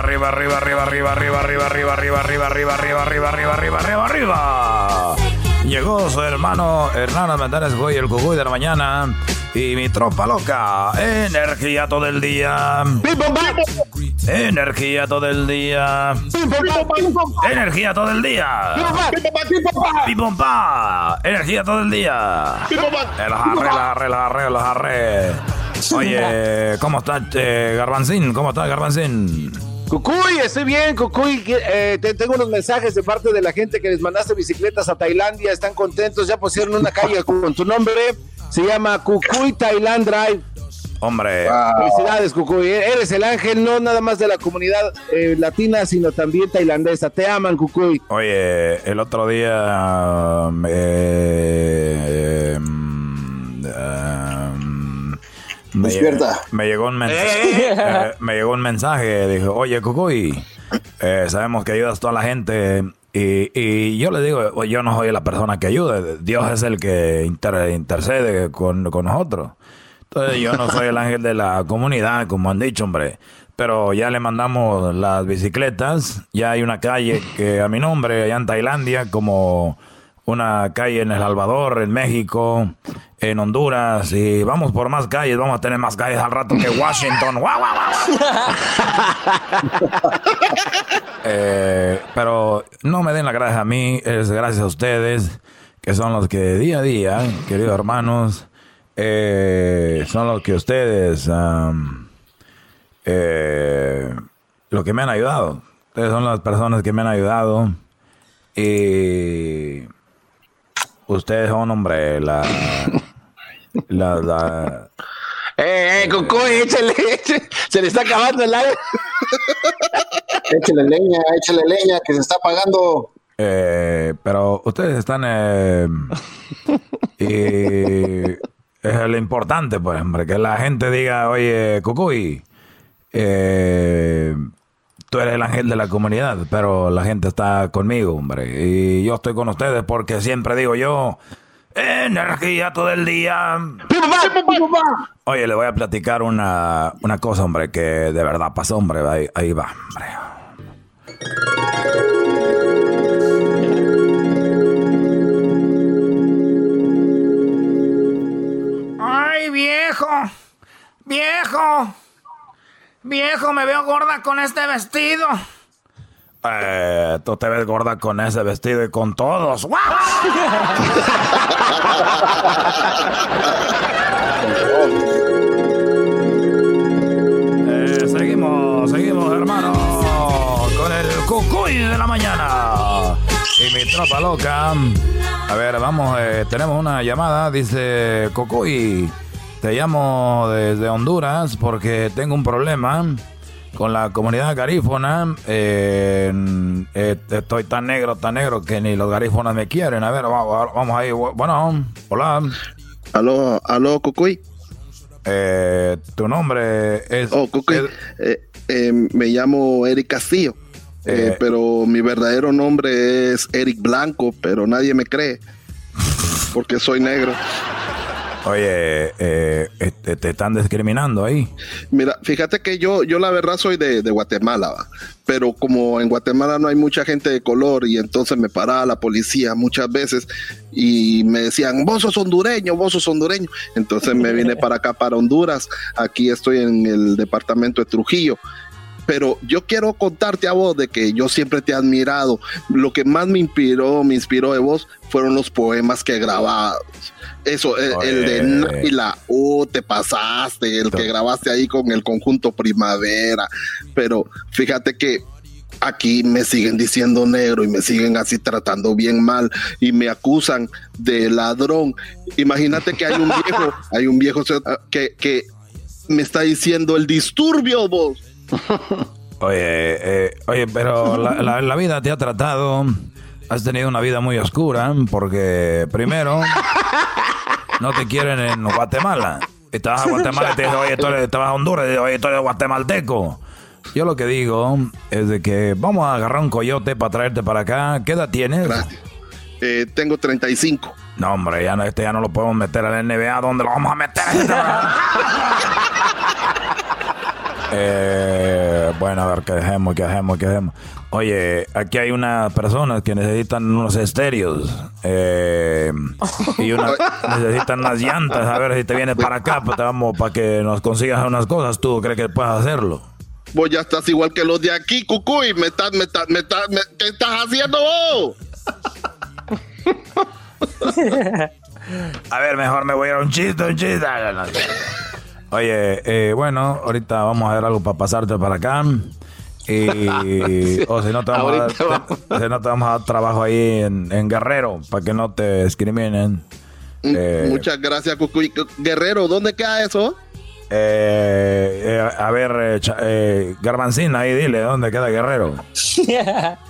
arriba, arriba, arriba, arriba, arriba, arriba, arriba, arriba, arriba, arriba, arriba, arriba, arriba, arriba, arriba, arriba. Llegó su hermano Hernán Mendares Goy, el cucuy de la mañana. Y mi tropa loca. Energía todo el día. Energía todo el día. Energía todo el día. Energía todo el día. El jarre, el jarre, el jarre. Oye, ¿cómo estás, eh, Garbancín? ¿Cómo estás, Garbancín? Cucuy, estoy bien, Cucuy. Eh, te- tengo unos mensajes de parte de la gente que les mandaste bicicletas a Tailandia. Están contentos, ya pusieron una calle [LAUGHS] con tu nombre. Se llama Cucuy Thailand Drive. Hombre. Felicidades, Cucuy. Eres el ángel no nada más de la comunidad eh, latina, sino también tailandesa. Te aman, Cucuy. Oye, el otro día eh, me, Despierta. lle- me llegó un mensaje. [LAUGHS] eh, me llegó un mensaje. Dijo, oye, Cucuy, eh, sabemos que ayudas a toda la gente. Y, y yo le digo, "Oye, yo no soy la persona que ayuda. Dios es el que inter- intercede con, con nosotros. Entonces yo no soy el ángel de la comunidad, como han dicho, hombre. Pero ya le mandamos las bicicletas. Ya hay una calle que a mi nombre, allá en Tailandia, como una calle en El Salvador, en México, en Honduras. Y vamos por más calles, vamos a tener más calles al rato que Washington. [LAUGHS] ¡Guau, guau, guau! [LAUGHS] Eh, pero no me den las gracias a mí, es gracias a ustedes, que son los que día a día, queridos hermanos, eh, son los que ustedes, am, eh, lo que me han ayudado. Ustedes son las personas que me han ayudado. Y ustedes son, hombre, la... la, la Eh, eh, Cucuy, échale, échale. Se le está acabando el aire. échale leña, échale leña, que se está apagando. Eh, pero ustedes están... eh, y es lo importante, pues, hombre, que la gente diga, oye, Cucuy, eh, tú eres el ángel de la comunidad, pero la gente está conmigo, hombre. Y yo estoy con ustedes porque siempre digo yo, energía todo el día. Oye, le voy a platicar una, una cosa, hombre, que de verdad pasó, hombre. Ahí, ahí va, hombre. ¡Ay, viejo! ¡Viejo! ¡Viejo, me veo gorda con este vestido! Eh, tú te ves gorda con ese vestido y con todos. ¡Guau! Eh, seguimos, seguimos, hermano, con el cucuy de la mañana. Y mi tropa loca. A ver, vamos, eh, tenemos una llamada. Dice, Cucuy, te llamo desde Honduras porque tengo un problema con la comunidad garífona. Eh, eh, estoy tan negro, tan negro que ni los garífonas me quieren. A ver, vamos, vamos ahí. Bueno, hola. Aló, aló, Cucuy. Eh, tu nombre es. Oh, Cucuy. Eh, eh, me llamo Eric Castillo. Pero mi verdadero nombre es Eric Blanco, pero nadie me cree. Porque soy negro. Oye, eh, este, te están discriminando ahí. Mira, fíjate que yo, yo la verdad soy de, de Guatemala, ¿va? pero como en Guatemala no hay mucha gente de color y entonces me paraba la policía muchas veces y me decían, vos sos hondureño, vos sos hondureño. Entonces me vine para acá, para Honduras. Aquí estoy en el departamento de Trujillo pero yo quiero contarte a vos de que yo siempre te he admirado. Lo que más me inspiró, me inspiró de vos, fueron los poemas que grababas. Eso, el, el de Naila, uh, te pasaste, el que grabaste ahí con el conjunto Primavera. Pero fíjate que aquí me siguen diciendo negro y me siguen así tratando bien mal y me acusan de ladrón. Imagínate que hay un viejo, [LAUGHS] hay un viejo que, que me está diciendo el disturbio vos. Oye, eh, oye, pero la, la, vida te ha tratado. Has tenido una vida muy oscura porque primero no te quieren en Guatemala. Estabas en [LAUGHS] Guatemala y te dicen, oye, tú eres, estabas a Honduras y oye, tú eres guatemalteco. Yo lo que digo es de que vamos a agarrar un coyote para traerte para acá. ¿Qué edad tienes? Gracias. Eh, tengo 35. No, hombre, ya no, este ya no lo podemos meter a la NBA. ¿Dónde lo vamos a meter? [LAUGHS] Eh, bueno, a ver, que dejemos, que dejemos, que dejemos. Oye, aquí hay unas personas que necesitan unos estéreos eh, y una, [LAUGHS] necesitan unas llantas. A ver si te vienes para acá, pues te vamos para que nos consigas unas cosas. ¿Tú crees que puedes hacerlo? Vos ya estás igual que los de aquí, Cucuy. Me estás, me estás, me estás, ¿qué estás haciendo vos? [LAUGHS] a ver, mejor me voy a un chiste, un chiste. Oye, eh, bueno, ahorita vamos a ver algo para pasarte para acá. Y, [LAUGHS] o si no, te vamos, a dar, no te vamos a dar trabajo ahí en, Guerrero para que no te discriminen. Mm, eh, muchas gracias, Cucuy. Guerrero, ¿dónde queda eso? Eh, a ver, eh, Garbancina, ahí dile, ¿dónde queda Guerrero? [LAUGHS]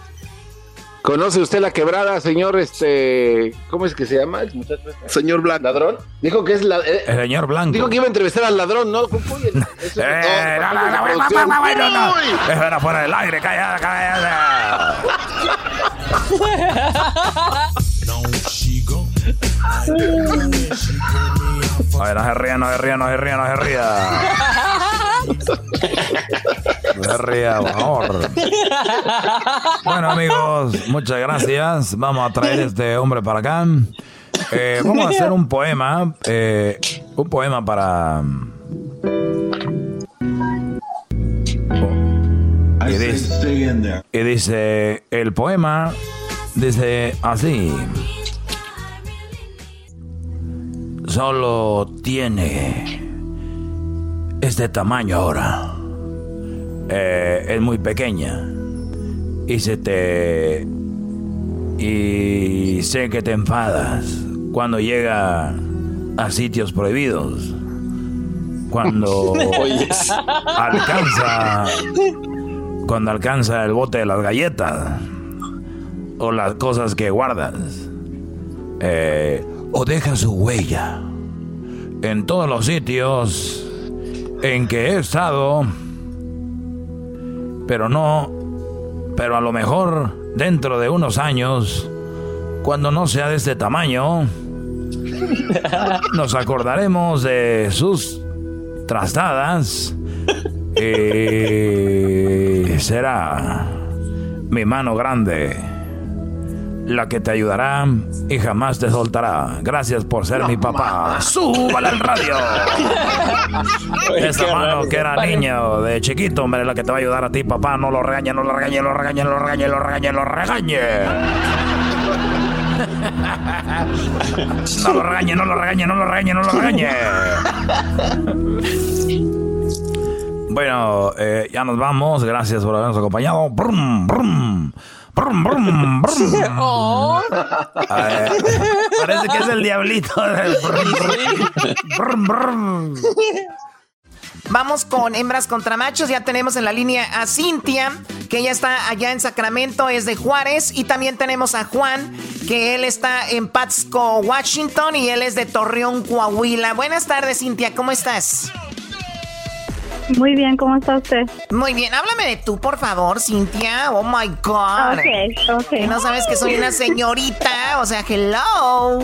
¿Conoce usted la quebrada, señor? Este, ¿Cómo es que se llama el muchacho? Este? Señor Blanco. ¿Ladrón? Dijo que es la, eh, el señor Blanco. Dijo que iba a entrevistar al ladrón, ¿no? [LAUGHS] Eso, eh, no, no, no, no, no, Eso era fuera del aire, callada, callada. [LAUGHS] Ay, no se ría, no se ría, no se ría, no se ría. No se ría. Bueno, amigos, muchas gracias. Vamos a traer este hombre para acá. Eh, vamos a hacer un poema. Eh, un poema para. Y dice, y dice, el poema dice así solo tiene este tamaño ahora. Eh, es muy pequeña. Y se te... Y sé que te enfadas cuando llega a sitios prohibidos. Cuando [LAUGHS] alcanza... Cuando alcanza el bote de las galletas. O las cosas que guardas. Eh, o deja su huella en todos los sitios en que he estado, pero no, pero a lo mejor dentro de unos años, cuando no sea de este tamaño, [LAUGHS] nos acordaremos de sus trastadas y será mi mano grande la que te ayudará y jamás te soltará. Gracias por ser mi papá. ¡Súbale al radio! [LAUGHS] Esa mano que era niño de chiquito, hombre, la que te va a ayudar a ti, papá. No lo regañe, no lo regañe, lo regañe, lo regañe, lo regañe, lo regañe. No lo regañe, no lo regañe, no lo regañe, no lo regañe. Bueno, eh, ya nos vamos. Gracias por habernos acompañado. Brum, brum. Brum, brum, brum. [LAUGHS] Oh. parece que es el diablito. Brum, brum, Vamos con hembras contra machos. Ya tenemos en la línea a Cintia, que ella está allá en Sacramento, es de Juárez. Y también tenemos a Juan, que él está en Patsco, Washington, y él es de Torreón, Coahuila. Buenas tardes, Cintia, ¿cómo estás? Muy bien, ¿cómo está usted? Muy bien, háblame de tú, por favor, Cintia. Oh my God. Ok, ok. No sabes que soy una señorita, o sea, hello.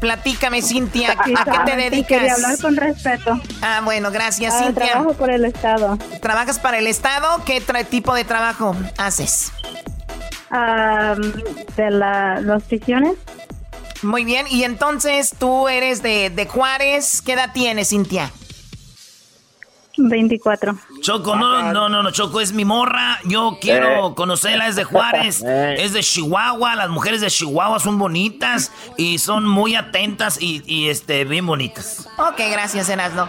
Platícame, Cintia, ¿a qué te Quería dedicas? hablar con respeto. Ah, bueno, gracias, Ah, Cintia. trabajo por el Estado. ¿Trabajas para el Estado? ¿Qué tipo de trabajo haces? De la, las prisiones. Muy bien, y entonces tú eres de, de Juárez. ¿Qué edad tienes, Cintia? 24. Choco, no, no, no, no, Choco, es mi morra. Yo quiero Eh. conocerla, es de Juárez, [LAUGHS] Eh. es de Chihuahua. Las mujeres de Chihuahua son bonitas y son muy atentas y, y, este, bien bonitas. Ok, gracias, Erasno.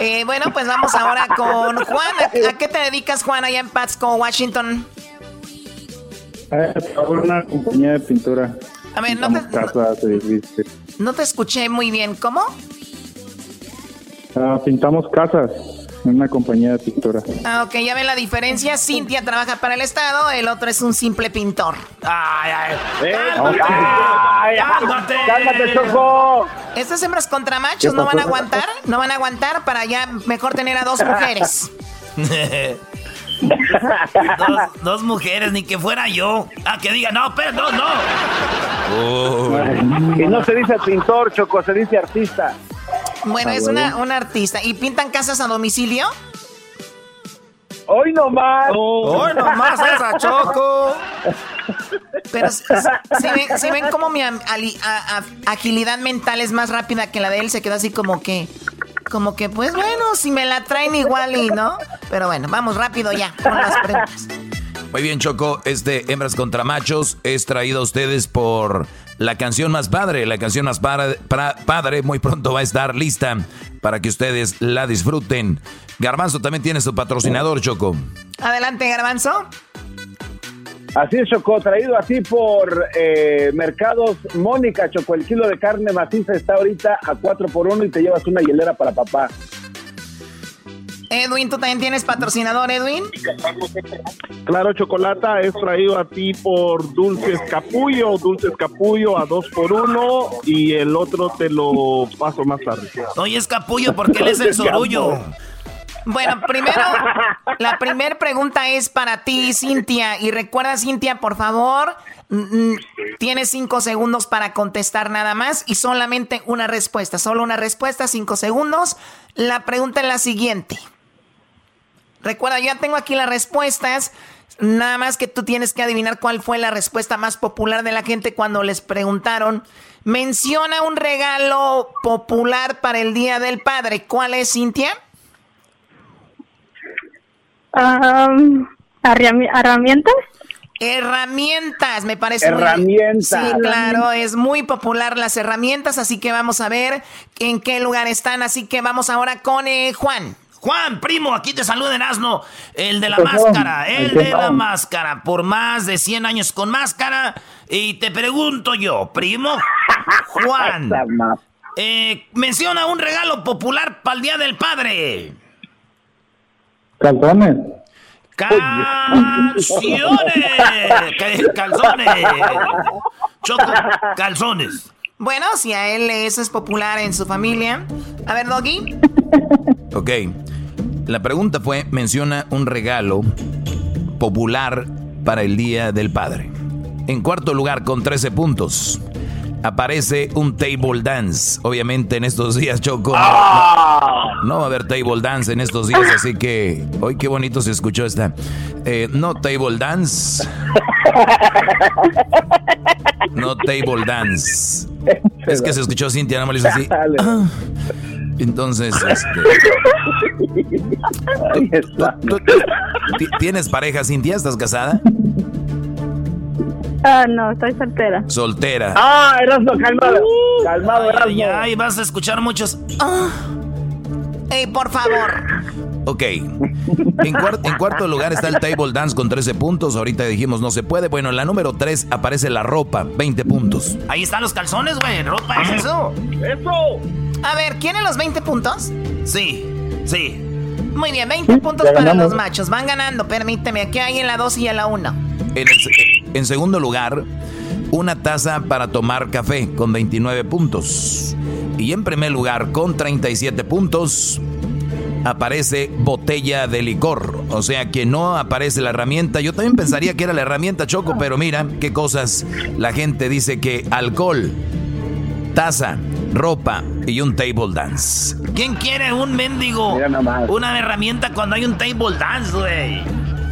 Eh, bueno, pues vamos ahora con Juan. ¿A, a qué te dedicas, Juan, allá en Patsko, Washington? En una compañía de pintura. A ver, no Pintamos te, casas, edificios. no te escuché muy bien. ¿Cómo? Ah, pintamos casas en una compañía de pintura. Ah, ok, ya ven la diferencia. Cintia trabaja para el Estado, el otro es un simple pintor. Ay, ay. ¡Cálmate! Ay, ¡Cálmate! ¡Cálmate, Choco! Estas hembras contra machos ¿Qué no van a aguantar, no van a aguantar para ya mejor tener a dos mujeres. [LAUGHS] dos, dos mujeres, ni que fuera yo. Ah, que diga, no, pero no, no. Y no se dice pintor, Choco, se dice artista. Bueno, Ah, es bueno. una, una artista. ¿Y pintan casas a domicilio? Hoy nomás. Hoy nomás esa, Choco. [LAUGHS] Pero si, si ven, si ven cómo mi am- ali- a- a- agilidad mental es más rápida que la de él, se quedó así como que, como que, pues bueno, si me la traen igual y no. Pero bueno, vamos rápido ya con las preguntas. Muy bien, Choco. Este Hembras contra Machos es traído a ustedes por la canción más padre. La canción más padre, muy pronto va a estar lista para que ustedes la disfruten. Garbanzo también tiene su patrocinador, Choco. Adelante, Garbanzo. Así es, Choco, traído así por eh, Mercados Mónica, Choco. El kilo de carne maciza está ahorita a 4 por 1 y te llevas una hielera para papá. Edwin, ¿tú también tienes patrocinador, Edwin? Claro, Chocolata es traído a ti por Dulces Capullo, Dulces Capullo a dos por uno y el otro te lo paso más tarde. Oye, es capullo porque él es el [LAUGHS] sorullo. Bueno, primero, [LAUGHS] la primera pregunta es para ti, Cintia. Y recuerda, Cintia, por favor, tienes cinco segundos para contestar nada más y solamente una respuesta. Solo una respuesta, cinco segundos. La pregunta es la siguiente. Recuerda, ya tengo aquí las respuestas. Nada más que tú tienes que adivinar cuál fue la respuesta más popular de la gente cuando les preguntaron. Menciona un regalo popular para el Día del Padre. ¿Cuál es, Cintia? Um, herrami- ¿Herramientas? Herramientas, me parece muy- Herramientas. Sí, claro, es muy popular las herramientas, así que vamos a ver en qué lugar están. Así que vamos ahora con eh, Juan. Juan, primo, aquí te saluda Erasmo, el de la Pues, máscara, el ¿qué de la máscara, por más de 100 años con máscara. Y te pregunto yo, primo, Juan, [LAUGHS] eh, menciona un regalo popular para el Día del Padre. Calzones. ¡Canciones! Ca- [LAUGHS] ¡Calzones! Choco, calzones. Bueno, si a él eso es popular en su familia. A ver, Doggy. Ok. La pregunta fue, menciona un regalo popular para el Día del Padre. En cuarto lugar, con 13 puntos, aparece un table dance. Obviamente en estos días, Choco, no, no- no va a haber table dance en estos días, así que hoy qué bonito se escuchó esta. Eh, no table dance. No table dance. Es que se escuchó Cintia, no me lo hizo así. Ah. Entonces, [LAUGHS] este, ¿tú- tú- ti- ¿tienes pareja, Cintia? ¿Estás casada? Ah, no, estoy soltera. Soltera. Ah, Erasmo, calmado. calmado, Ay, Erasmo. ay, vas a escuchar muchos. Ah. Ey, por favor. Ok. En, en cuarto lugar está el table dance con 13 puntos. Ahorita dijimos no se puede. Bueno, en la número 3 aparece la ropa, 20 puntos. Ahí están los calzones, güey. Ropa es eso. ¡Eso! A ver, ¿quieren los 20 puntos? Sí, sí. Muy bien, 20 puntos para los machos. Van ganando, permíteme. Aquí hay en la 2 y en la 1. En, el se- en segundo lugar, una taza para tomar café con 29 puntos. Y en primer lugar, con 37 puntos, aparece botella de licor. O sea que no aparece la herramienta. Yo también pensaría que era la herramienta Choco, pero mira qué cosas. La gente dice que alcohol. Taza, ropa y un table dance. ¿Quién quiere un mendigo? Una herramienta cuando hay un table dance, güey.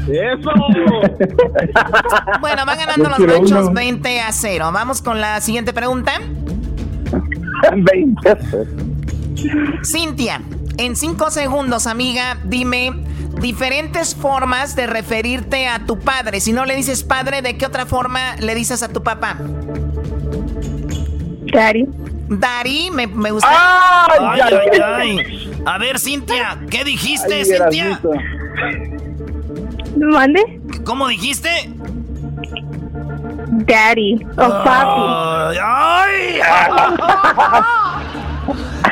¡Eso! [LAUGHS] Bueno, van ganando los machos 20 a 0. Vamos con la siguiente pregunta. [LAUGHS] 20 a 0. Cintia, en 5 segundos, amiga, dime diferentes formas de referirte a tu padre. Si no le dices padre, ¿de qué otra forma le dices a tu papá? Daddy. Daddy, me, me gusta. Ay, ay, ay. A ver, Cintia, ¿qué dijiste, Cintia? ¿Mande? ¿Cómo dijiste? Daddy. O papi. ¡Ay!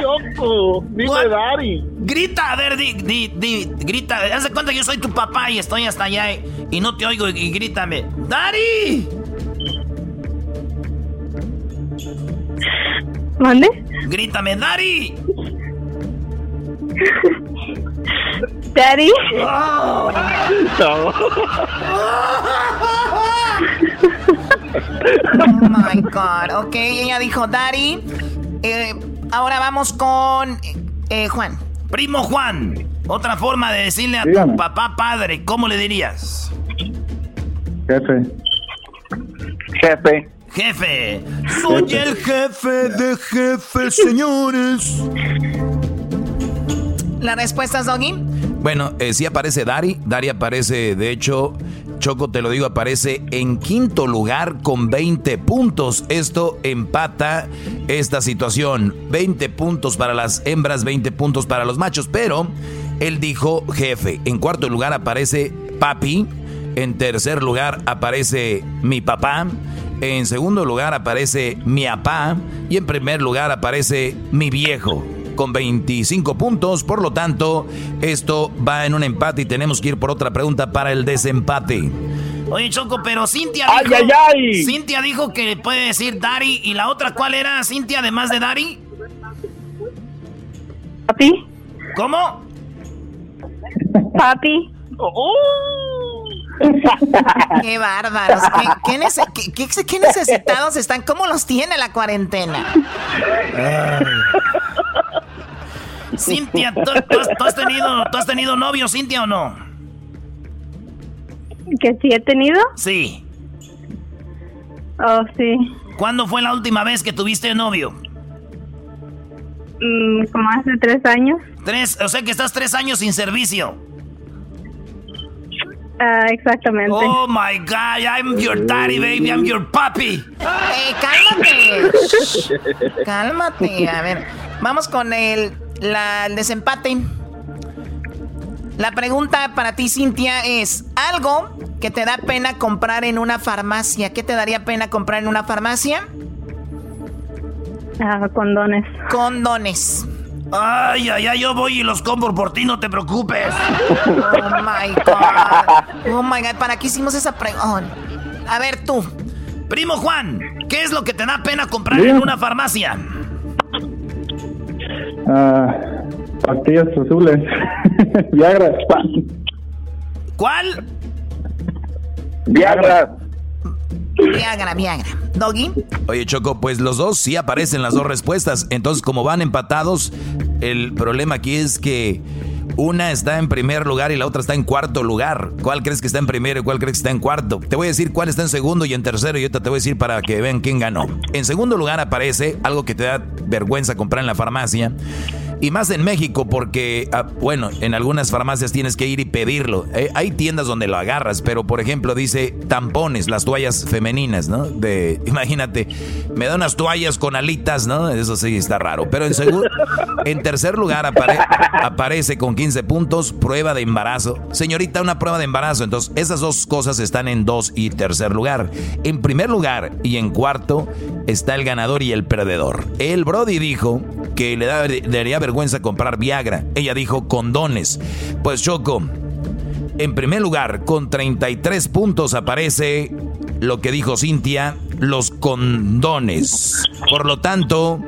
Choco, [LAUGHS] dime Dari. Grita, a ver, di, di, di, grita. Haz de cuenta que yo soy tu papá y estoy hasta allá y, y no te oigo y, y grítame. ¡Dari! ¿Mande? Grítame, ¡Dari! Daddy. Oh my God. Ok, ella dijo Daddy. Eh, ahora vamos con eh, Juan. Primo Juan, otra forma de decirle a Dígame. tu papá padre, ¿cómo le dirías? Jefe. Jefe. Jefe. Soy el jefe de jefes, señores. ¿La respuesta es Doggy? Bueno, eh, sí aparece Dari. Dari aparece, de hecho, Choco, te lo digo, aparece en quinto lugar con 20 puntos. Esto empata esta situación. 20 puntos para las hembras, 20 puntos para los machos. Pero él dijo jefe. En cuarto lugar aparece papi. En tercer lugar aparece mi papá. En segundo lugar aparece mi papá. Y en primer lugar aparece mi viejo con 25 puntos. Por lo tanto, esto va en un empate y tenemos que ir por otra pregunta para el desempate. Oye, Choco, pero Cintia ¡Ay, dijo... ay, ay! Cintia dijo que puede decir Dari. ¿Y la otra cuál era, Cintia, además de Dari? Papi. ¿Cómo? [LAUGHS] Papi. Qué bárbaros. ¿Qué, qué nece- qué- qué- qué necesitados están? ¿Cómo los tiene la cuarentena? Cintia, ¿tú, tú has, tú has tenido, ¿tú has tenido novio, Cintia, o no? ¿Que sí he tenido? Sí. Oh, sí. ¿Cuándo fue la última vez que tuviste novio? Mm, como hace tres años. Tres, o sea que estás tres años sin servicio. Ah, exactamente. Oh my God, I'm your daddy, baby, I'm your papi. Eh, cálmate. [LAUGHS] Cálmate. A ver, vamos con el, la- el desempate. La pregunta para ti, Cintia, es algo que te da pena comprar en una farmacia. ¿Qué te daría pena comprar en una farmacia? Ah, condones. Condones. Ay, ay, ay, yo voy y los compro por ti, no te preocupes. Oh my God. Oh my God. ¿Para qué hicimos esa pregunta? A ver, tú. Primo Juan, ¿qué es lo que te da pena comprar en una farmacia? Ah, pastillas azules. [LAUGHS] Viagra. ¿Cuál? Viagra. Viagra, Viagra. Doggy. Oye, Choco, pues los dos sí aparecen las dos respuestas. Entonces, como van empatados, el problema aquí es que una está en primer lugar y la otra está en cuarto lugar. ¿Cuál crees que está en primero y cuál crees que está en cuarto? Te voy a decir cuál está en segundo y en tercero y ahorita te voy a decir para que vean quién ganó. En segundo lugar aparece algo que te da vergüenza comprar en la farmacia. Y más en México porque, ah, bueno, en algunas farmacias tienes que ir y pedirlo. Eh, hay tiendas donde lo agarras, pero por ejemplo dice tampones, las toallas femeninas, ¿no? De, [LAUGHS] imagínate, me da unas toallas con alitas, ¿no? Eso sí está raro. Pero en, en tercer lugar apare- aparece con 15 puntos prueba de embarazo. Señorita, una prueba de embarazo. Entonces, esas dos cosas están en dos y tercer lugar. En primer lugar y en cuarto está el ganador y el perdedor. El Brody dijo que le daría vergüenza comprar Viagra. Ella dijo condones. Pues Choco, en primer lugar, con 33 puntos aparece lo que dijo Cintia, los condones. Por lo tanto,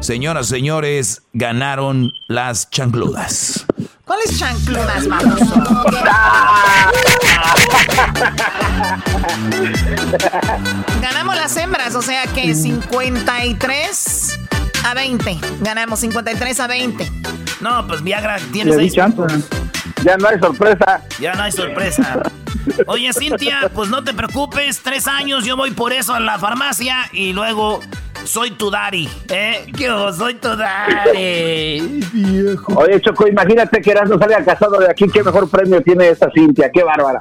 señoras, señores, ganaron las chancludas. ¿Cuáles chancludas, baboso? Ganamos las hembras, o sea que 53 a 20. Ganamos 53 a 20. No, pues Viagra tienes Le chance. Ya no hay sorpresa. Ya no hay sorpresa. Oye, Cintia, pues no te preocupes. Tres años, yo voy por eso a la farmacia y luego soy tu daddy. ¿Eh? ¿Qué? Soy tu daddy. Viejo. Oye, Choco, imagínate que Erasmo salga casado de aquí. ¿Qué mejor premio tiene esta Cintia? ¡Qué bárbara!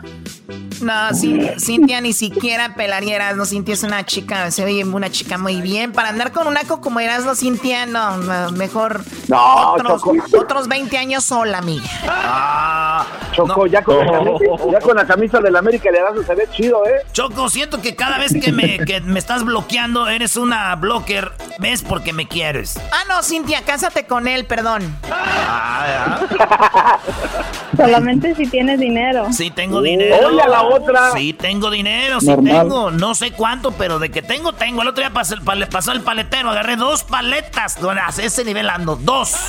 No, Cin- Cintia ni siquiera pelaría Erasmo. Cintia es una chica, se ve una chica muy bien. Para andar con un naco como Erasmo, Cintia, no, no, mejor No, otros, Choco. otros 20 años sola, amiga. Ah, Choco, ya, con la camisa, ya con la camisa del América de Erasmo se ve chido, ¿eh? Choco, siento que cada vez que me, que me estás bloqueando, eres una blocker. ¿Ves? Porque me quieres. Ah, no, Cintia, cásate con él, perdón. [LAUGHS] Solamente si tienes dinero. Sí, tengo dinero. Oye, a la otra. Sí, tengo dinero, sí Normal. tengo. No sé cuánto, pero de que tengo, tengo. El otro día pasó el, pale- pasó el paletero, agarré dos paletas. Bueno, a ese nivel ando, dos. [LAUGHS]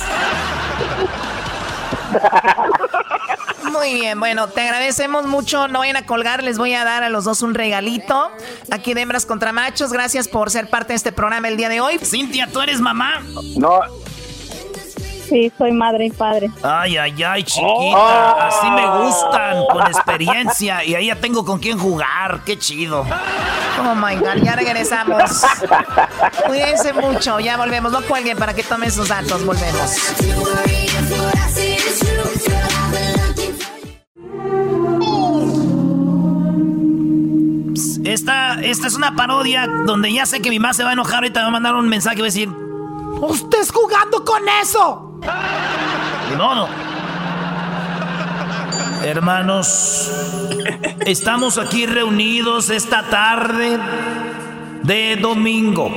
Muy bien, bueno, te agradecemos mucho. No vayan a colgar, les voy a dar a los dos un regalito. Aquí de hembras contra machos. Gracias por ser parte de este programa el día de hoy. Cintia, ¿tú eres mamá? No. Sí, soy madre y padre. Ay, ay, ay, chiquita. Así me gustan, con experiencia. Y ahí ya tengo con quién jugar. Qué chido. Oh my God, ya regresamos. Cuídense mucho, ya volvemos. No cuelguen para que tomen sus datos. Volvemos. Esta, es una parodia donde ya sé que mi mamá se va a enojar. Ahorita me va a mandar un mensaje y va a decir: ¡Usted jugando con eso! Ni modo. Hermanos, estamos aquí reunidos esta tarde de domingo.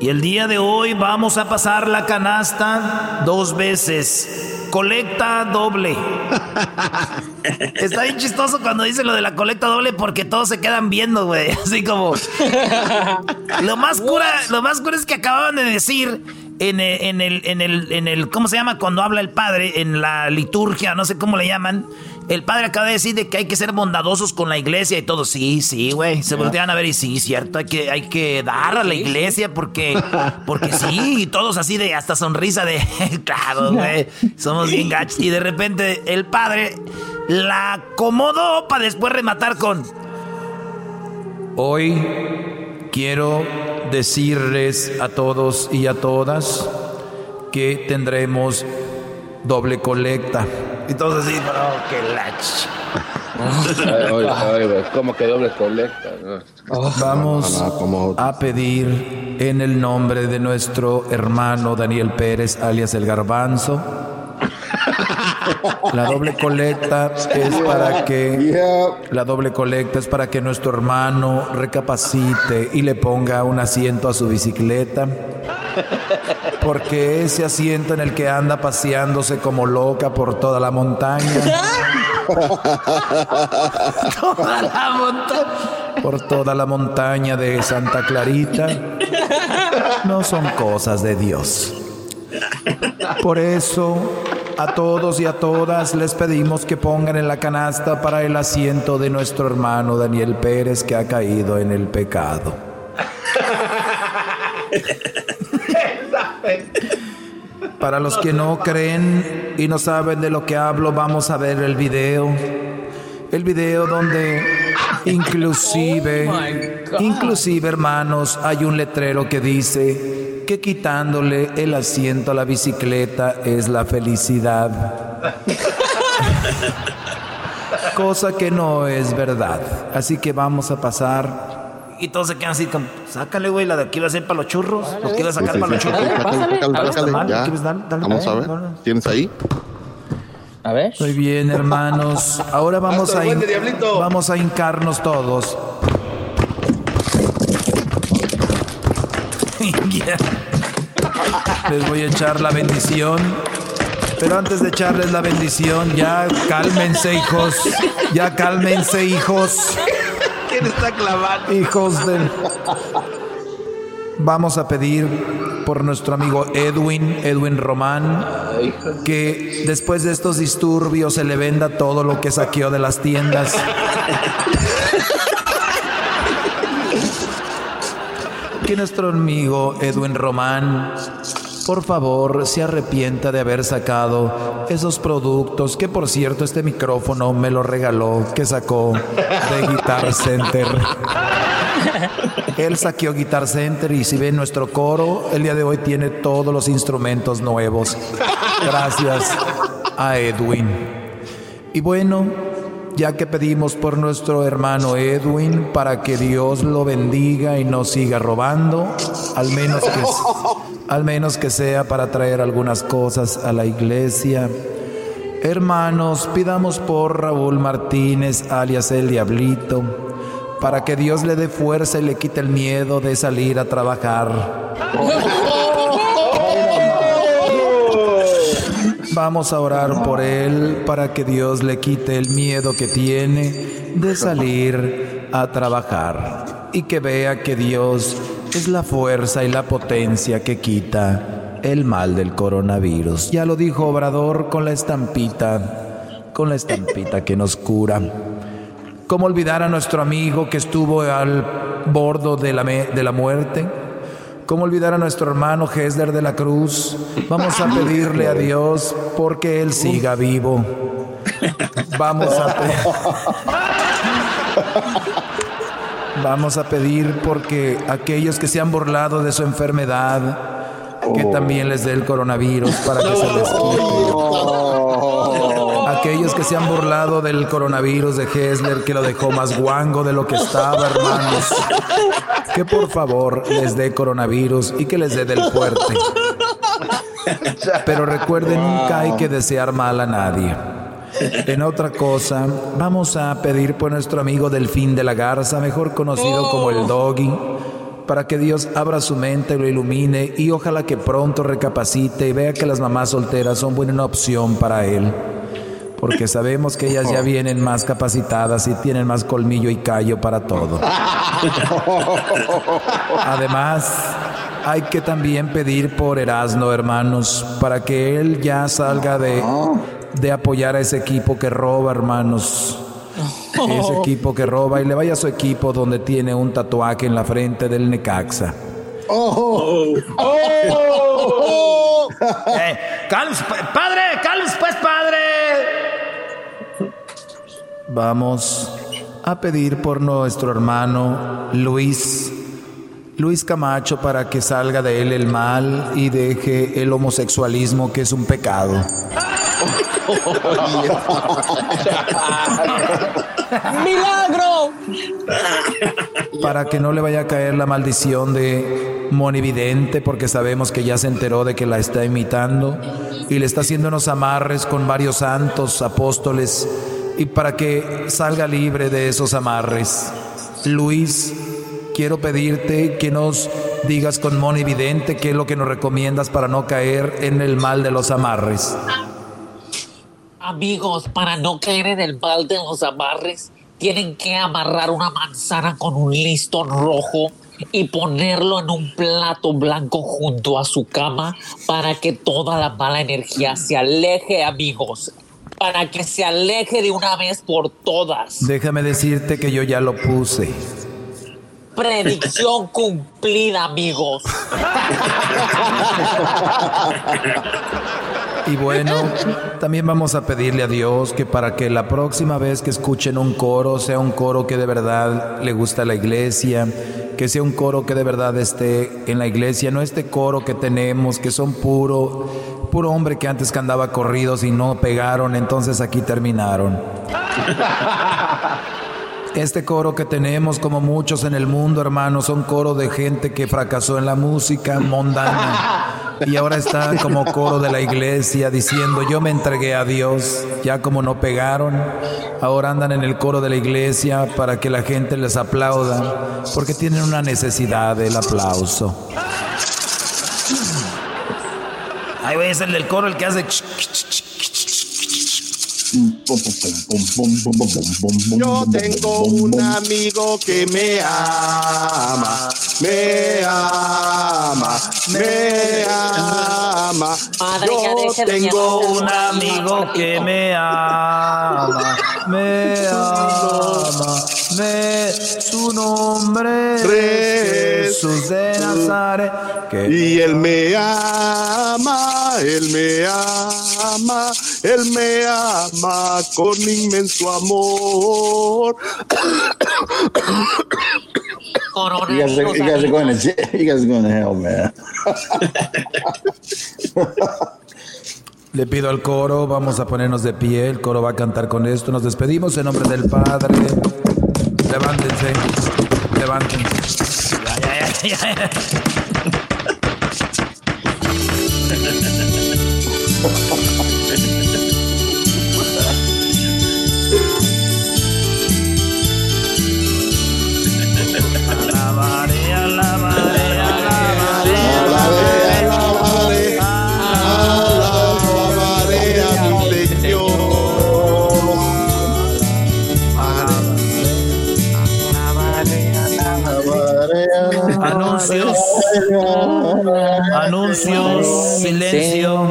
Y el día de hoy vamos a pasar la canasta dos veces. Colecta doble. Está bien chistoso cuando dice lo de la colecta doble porque todos se quedan viendo, güey. [LAUGHS] Así como. Lo más cura, lo más cura es que acababan de decir en el, en el, en el, en el, ¿cómo se llama? Cuando habla el padre, en la liturgia, no sé cómo le llaman. El padre acaba de decir de que hay que ser bondadosos con la iglesia y todo. Sí, sí, güey. Se voltean a ver y sí, cierto, hay que, hay que dar a la iglesia porque, porque sí, y todos así de hasta sonrisa de, [LAUGHS] claro, güey, somos bien gachos. Y de repente el padre la acomodó para después rematar con, Hoy quiero decirles a todos y a todas que tendremos doble colecta. Y todos así, oh, qué lach. [LAUGHS] ¿Cómo que doble colecta? Vamos a pedir en el nombre de nuestro hermano Daniel Pérez, alias el Garbanzo. La doble colecta es para que la doble colecta es para que nuestro hermano recapacite y le ponga un asiento a su bicicleta. [LAUGHS] Porque ese asiento en el que anda paseándose como loca por toda la montaña. [LAUGHS] Toda la montaña. por toda la montaña de Santa Clarita no son cosas de Dios. Por eso, a todos y a todas les pedimos que pongan en la canasta para el asiento de nuestro hermano Daniel Pérez que ha caído en el pecado. [LAUGHS] Para los que no creen y no saben de lo que hablo, vamos a ver el video. El video donde inclusive, [LAUGHS] inclusive hermanos, hay un letrero que dice que quitándole el asiento a la bicicleta es la felicidad. [LAUGHS] Cosa que no es verdad. Así que vamos a pasar Y todos se quedan así como, sácale, güey, la de aquí iba a ser para los churros. Lo que iba a sacar Sí, sí, para los churros. Vamos a ver. ¿Tienes ahí? A ver. Muy bien, hermanos. Ahora vamos Hasta a, vamos a hincarnos todos. [LAUGHS] Les voy a echar la bendición. Pero antes de echarles la bendición, ya cálmense, hijos. Ya cálmense, hijos. ¿Quién está clavando? Hijos del. Vamos a pedir por nuestro amigo Edwin, Edwin Román, que después de estos disturbios se le venda todo lo que saqueó de las tiendas. que nuestro amigo Edwin Román, por favor, se arrepienta de haber sacado esos productos, que por cierto este micrófono me lo regaló, que sacó de Guitar [LAUGHS] Center. Él saqueó Guitar Center y si ven nuestro coro, el día de hoy tiene todos los instrumentos nuevos. Gracias a Edwin. Y bueno, ya que pedimos por nuestro hermano Edwin para que Dios lo bendiga y no siga robando, al menos que, sea para traer algunas cosas a la iglesia. Hermanos, pidamos por Raúl Martínez, alias el Diablito, para que Dios le dé fuerza y le quite el miedo de salir a trabajar. [LAUGHS] Vamos a orar por él para que Dios le quite el miedo que tiene de salir a trabajar y que vea que Dios es la fuerza y la potencia que quita el mal del coronavirus. Ya lo dijo Obrador con la estampita, con la estampita que nos cura. ¿Cómo olvidar a nuestro amigo que estuvo al bordo de la, de la muerte? ¿Cómo olvidar a nuestro hermano Hesler de la Cruz? Vamos a pedirle a Dios porque Él siga vivo. Vamos a pedir. Vamos a pedir porque aquellos que se han burlado de su enfermedad, que también les dé el coronavirus para que se les quite. Aquellos que se han burlado del coronavirus de Hessler, que lo dejó más guango de lo que estaba, hermanos. Que por favor les dé coronavirus y que les dé del fuerte. Pero recuerden, nunca hay que desear mal a nadie. En otra cosa, vamos a pedir por nuestro amigo Delfín de la Garza, mejor conocido como el Doggy, para que Dios abra su mente, lo ilumine y ojalá que pronto recapacite y vea que las mamás solteras son buena opción para él. Porque sabemos que ellas ya vienen más capacitadas y tienen más colmillo y callo para todo. [LAUGHS] Además, hay que también pedir por Erasno, hermanos, para que él ya salga de, de apoyar a ese equipo que roba, hermanos. Ese equipo que roba y le vaya a su equipo donde tiene un tatuaje en la frente del Necaxa. ¡Oh! Eh, cálmese, pa- padre, cálmese pues, padre. Vamos a pedir por nuestro hermano Luis, Luis Camacho, para que salga de él el mal y deje el homosexualismo, que es un pecado. [LAUGHS] ¡Milagro! Para que no le vaya a caer la maldición de Monividente, porque sabemos que ya se enteró de que la está imitando y le está haciendo unos amarres con varios santos, apóstoles, y para que salga libre de esos amarres. Luis, quiero pedirte que nos digas con Monividente qué es lo que nos recomiendas para no caer en el mal de los amarres. Amigos, para no caer en el mal de los amarres, tienen que amarrar una manzana con un listón rojo y ponerlo en un plato blanco junto a su cama para que toda la mala energía se aleje, amigos. Para que se aleje de una vez por todas. Déjame decirte que yo ya lo puse. Predicción [LAUGHS] cumplida, amigos. Y bueno, también vamos a pedirle a Dios que para que la próxima vez que escuchen un coro sea un coro que de verdad le gusta a la iglesia, que sea un coro que de verdad esté en la iglesia, no este coro que tenemos que son puro puro hombre que antes cantaba corridos y no pegaron, entonces aquí terminaron. [LAUGHS] Este coro que tenemos, como muchos en el mundo, hermanos, son coro de gente que fracasó en la música mundana y ahora están como coro de la iglesia diciendo, yo me entregué a Dios, ya como no pegaron, ahora andan en el coro de la iglesia para que la gente les aplauda, porque tienen una necesidad del aplauso. Ahí es el del coro el que hace. Yo tengo un amigo que me ama me ama, me ama. Yo tengo un amigo que me ama, me ama, me su nombre es Jesús de Nazaret. que- Y él me ama, él me ama, él me ama con inmenso amor. You guys, are, you guys are going to you guys are going to hell, man. Le pido al coro, vamos a ponernos de pie, el coro va a cantar con esto, nos despedimos en nombre del Padre. Levántense, levántense. Alabaré, [LAUGHS] Anuncios. Silencio.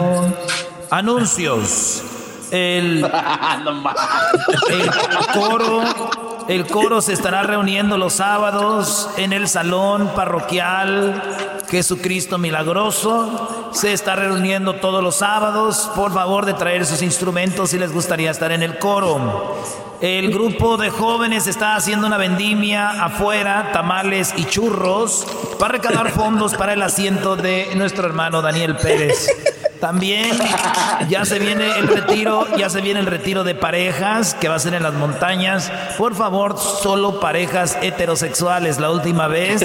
Anuncios. El, [LAUGHS] el coro. El coro se estará reuniendo los sábados en el salón parroquial Jesucristo Milagroso. Se está reuniendo todos los sábados. Por favor de traer sus instrumentos si les gustaría estar en el coro. El grupo de jóvenes está haciendo una vendimia afuera, tamales y churros, para recaudar fondos para el asiento de nuestro hermano Daniel Pérez. También ya se viene el retiro, ya se viene el retiro de parejas que va a ser en las montañas. Por favor, solo parejas heterosexuales. La última vez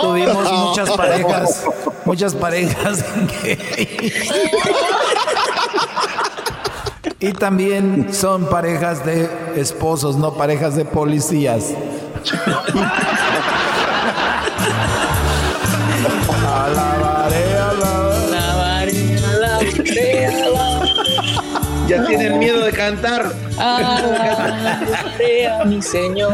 tuvimos muchas parejas, [LAUGHS] muchas parejas Y también son parejas de esposos, no parejas de policías. [LAUGHS] Ya tienen miedo de cantar. Alabaré a mi Señor.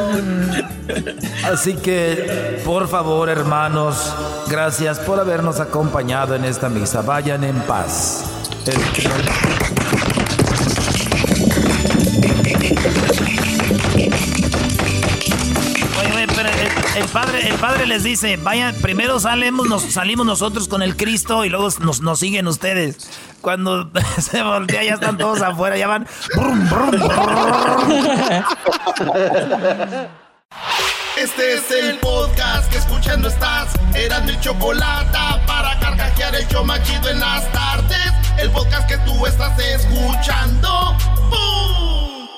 Así que, por favor, hermanos, gracias por habernos acompañado en esta misa. Vayan en paz. El- padre, el padre les dice, vayan, primero salimos, nos, salimos nosotros con el Cristo y luego nos, nos siguen ustedes. Cuando [LAUGHS] se voltea ya están todos afuera, ya van. Este es el podcast que escuchando estás. Eran mi chocolate para carcajear el show machido en las tardes. El podcast que tú estás escuchando. ¡Bum!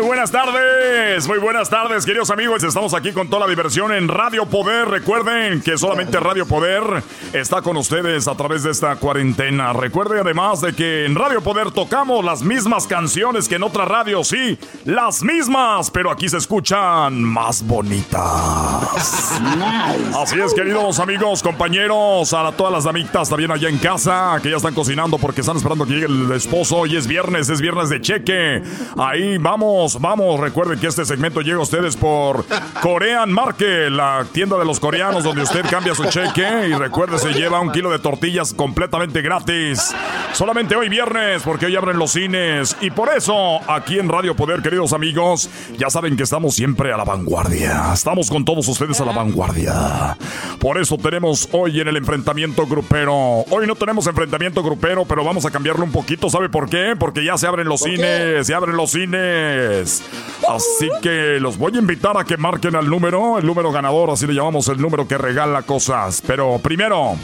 Muy buenas tardes, muy buenas tardes, queridos amigos. Estamos aquí con toda la diversión en Radio Poder. Recuerden que solamente Radio Poder está con ustedes a través de esta cuarentena. Recuerden además de que en Radio Poder tocamos las mismas canciones que en otras radios, sí, las mismas, pero aquí se escuchan más bonitas. Así es, queridos amigos, compañeros, a todas las damitas también allá en casa, que ya están cocinando porque están esperando que llegue el esposo. Hoy es viernes, es viernes de cheque. Ahí vamos, vamos. Recuerden que este segmento llega a ustedes por Korean Market, la tienda de los coreanos donde usted cambia su cheque y recuerde se lleva un kilo de tortillas completamente gratis. Solamente hoy viernes porque hoy abren los cines y por eso aquí en Radio Poder, queridos amigos, ya saben que estamos siempre a la vanguardia. Estamos con todos ustedes a la vanguardia. Por eso tenemos hoy en el enfrentamiento grupero. Hoy no tenemos enfrentamiento grupero, pero vamos a cambiarlo un poquito. ¿Sabe por qué? Porque ya se abren los cines, se abren los cines. Así que los voy a invitar a que marquen al número, el número ganador, así le llamamos el número que regala cosas. Pero primero,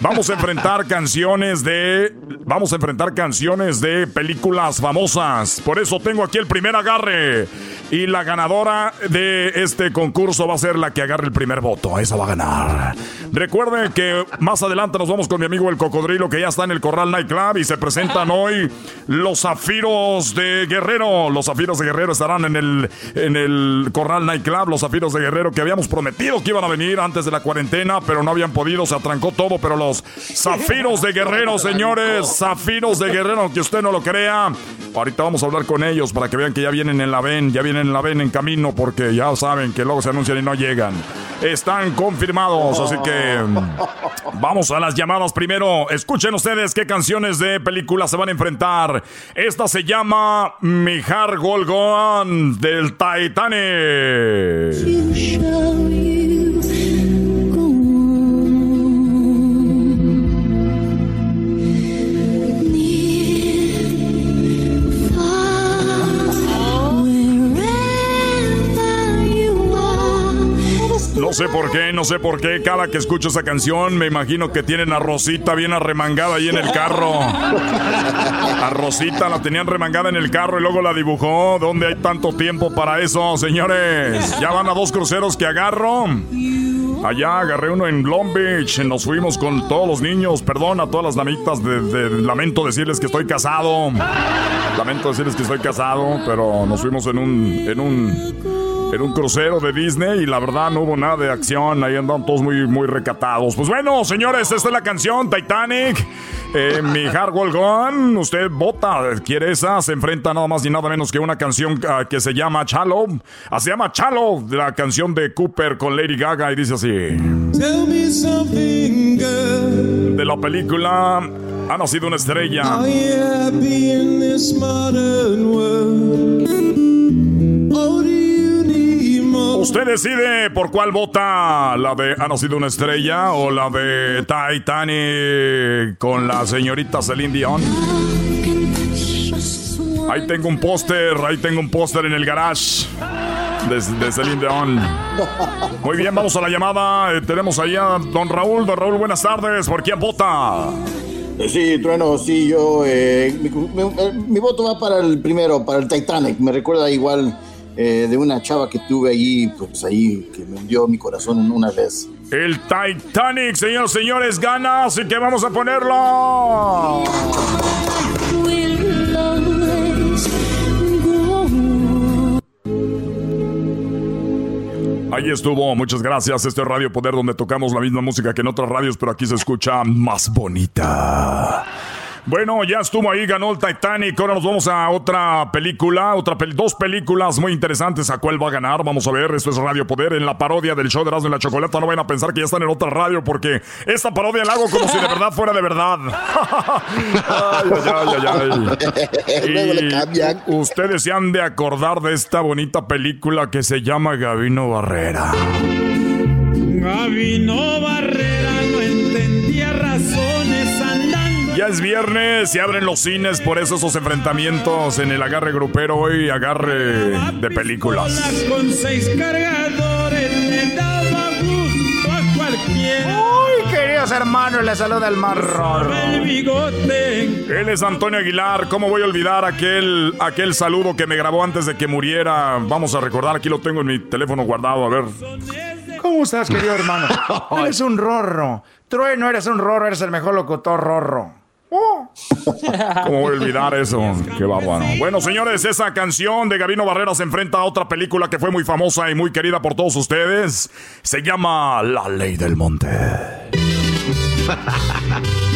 vamos a enfrentar [LAUGHS] canciones de. Vamos a enfrentar canciones de películas famosas. Por eso tengo aquí el primer agarre. Y la ganadora de este concurso va a ser la que agarre el primer voto. Esa va a ganar. Recuerden que más adelante nos vamos con mi amigo el cocodrilo que ya está en el Corral Nightclub y se presentan hoy los zafiros de Guerrero. Los zafiros de Guerrero Guerrero estarán en el, en el Corral Nightclub, los Zafiros de Guerrero, que habíamos prometido que iban a venir antes de la cuarentena, pero no habían podido, se atrancó todo, pero los Zafiros de Guerrero, señores, Zafiros de Guerrero, aunque usted no lo crea, ahorita vamos a hablar con ellos para que vean que ya vienen en la VEN, ya vienen en la VEN en camino, porque ya saben que luego se anuncian y no llegan. Están confirmados, así que mm, vamos a las llamadas primero. Escuchen ustedes qué canciones de película se van a enfrentar. Esta se llama Mijar Del Titanic. No sé por qué, no sé por qué. Cada que escucho esa canción, me imagino que tienen a Rosita bien arremangada ahí en el carro. A Rosita la tenían remangada en el carro y luego la dibujó. ¿Dónde hay tanto tiempo para eso, señores? Ya van a dos cruceros que agarro. Allá agarré uno en Long Beach. Nos fuimos con todos los niños. Perdón a todas las damitas. De, lamento decirles que estoy casado. Lamento decirles que estoy casado. Pero nos fuimos en un. En un era un crucero de Disney y la verdad no hubo nada de acción. Ahí andaban todos muy, muy recatados. Pues bueno, señores, esta es la canción Titanic. Eh, mi Hard Gone. Usted vota, quiere esa. Se enfrenta nada más y nada menos que una canción ah, que se llama Chalo. Ah, se llama Chalo, la canción de Cooper con Lady Gaga y dice así. De la película Ha nacido una estrella. Usted decide por cuál vota, la de Ha nacido una estrella o la de Titanic con la señorita Celine Dion. Ahí tengo un póster, ahí tengo un póster en el garage de, Celine Dion. Muy bien, vamos a la llamada. Eh, tenemos ahí a don Raúl. Don Raúl, buenas tardes. ¿Por quién vota? Eh, sí, Trueno, sí, yo. Eh, mi, voto va para el primero, para el Titanic. Me recuerda igual eh, de una chava que tuve allí, pues ahí, que me hundió mi corazón una vez. El Titanic, señores, señores, gana, así que vamos a ponerlo. Ahí estuvo, muchas gracias. Este es Radio Poder donde tocamos la misma música que en otras radios, pero aquí se escucha más bonita. Bueno, ya estuvo ahí, ganó el Titanic. Ahora nos vamos a otra película, otra dos películas muy interesantes. ¿A cuál va a ganar? Vamos a ver. Esto es Radio Poder en la parodia del show de Erasmo y la Chocolata. No vayan a pensar que ya están en otra radio porque esta parodia la hago como si de verdad fuera de verdad. [LAUGHS] ay, ay, ay, [LAUGHS] ustedes se han de acordar de esta bonita película que se llama Gabino Barrera. Gabino Barrera es viernes, se abren los cines, por eso esos enfrentamientos en el agarre grupero hoy, agarre de películas. Con seis cargadores me daba gusto a cualquiera. Uy, queridos hermanos, les saluda el marrón. Él es Antonio Aguilar. ¿Cómo voy a olvidar aquel, aquel saludo que me grabó antes de que muriera? Vamos a recordar, aquí lo tengo en mi teléfono guardado, a ver. ¿Cómo estás, querido hermano? [LAUGHS] eres un rorro. no eres un rorro, eres el mejor locutor rorro. [LAUGHS] ¿Cómo voy a olvidar eso? Qué bárbaro. Bueno, señores, esa canción de Gabino Barrera se enfrenta a otra película que fue muy famosa y muy querida por todos ustedes. Se llama La Ley del Monte. [LAUGHS]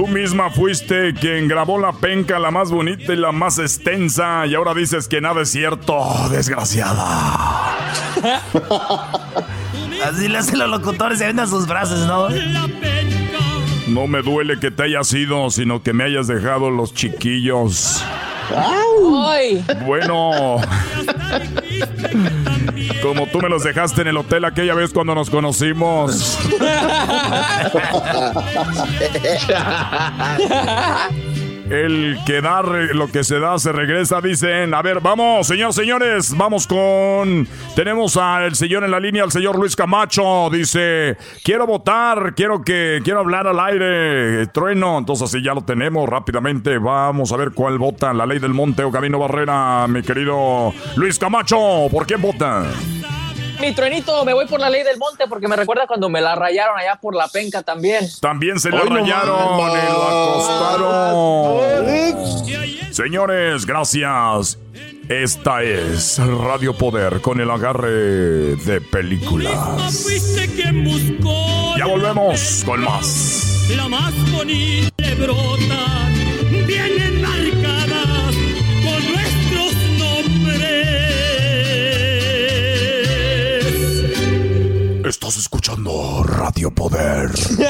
Tú misma fuiste quien grabó la penca, la más bonita y la más extensa, y ahora dices que nada es cierto, desgraciada. [LAUGHS] Así le hacen los locutores, se venden sus frases, ¿no? No me duele que te hayas ido, sino que me hayas dejado los chiquillos. Bueno, como tú me los dejaste en el hotel aquella vez cuando nos conocimos. [LAUGHS] El que da lo que se da se regresa, dicen. A ver, vamos, señor, señores, vamos con. Tenemos al señor en la línea, al señor Luis Camacho. Dice: Quiero votar, quiero que. Quiero hablar al aire. Trueno. Entonces, así ya lo tenemos rápidamente. Vamos a ver cuál vota. La ley del monte o Camino Barrera, mi querido Luis Camacho. ¿Por qué vota? Mi truenito, me voy por la ley del monte porque me recuerda cuando me la rayaron allá por la penca también. También se la Hoy no rayaron mames. y lo acostaron. Señores, gracias. Esta es Radio Poder con el agarre de películas. Ya volvemos con más. la más bonita Estás escuchando Radio Poder. [LAUGHS]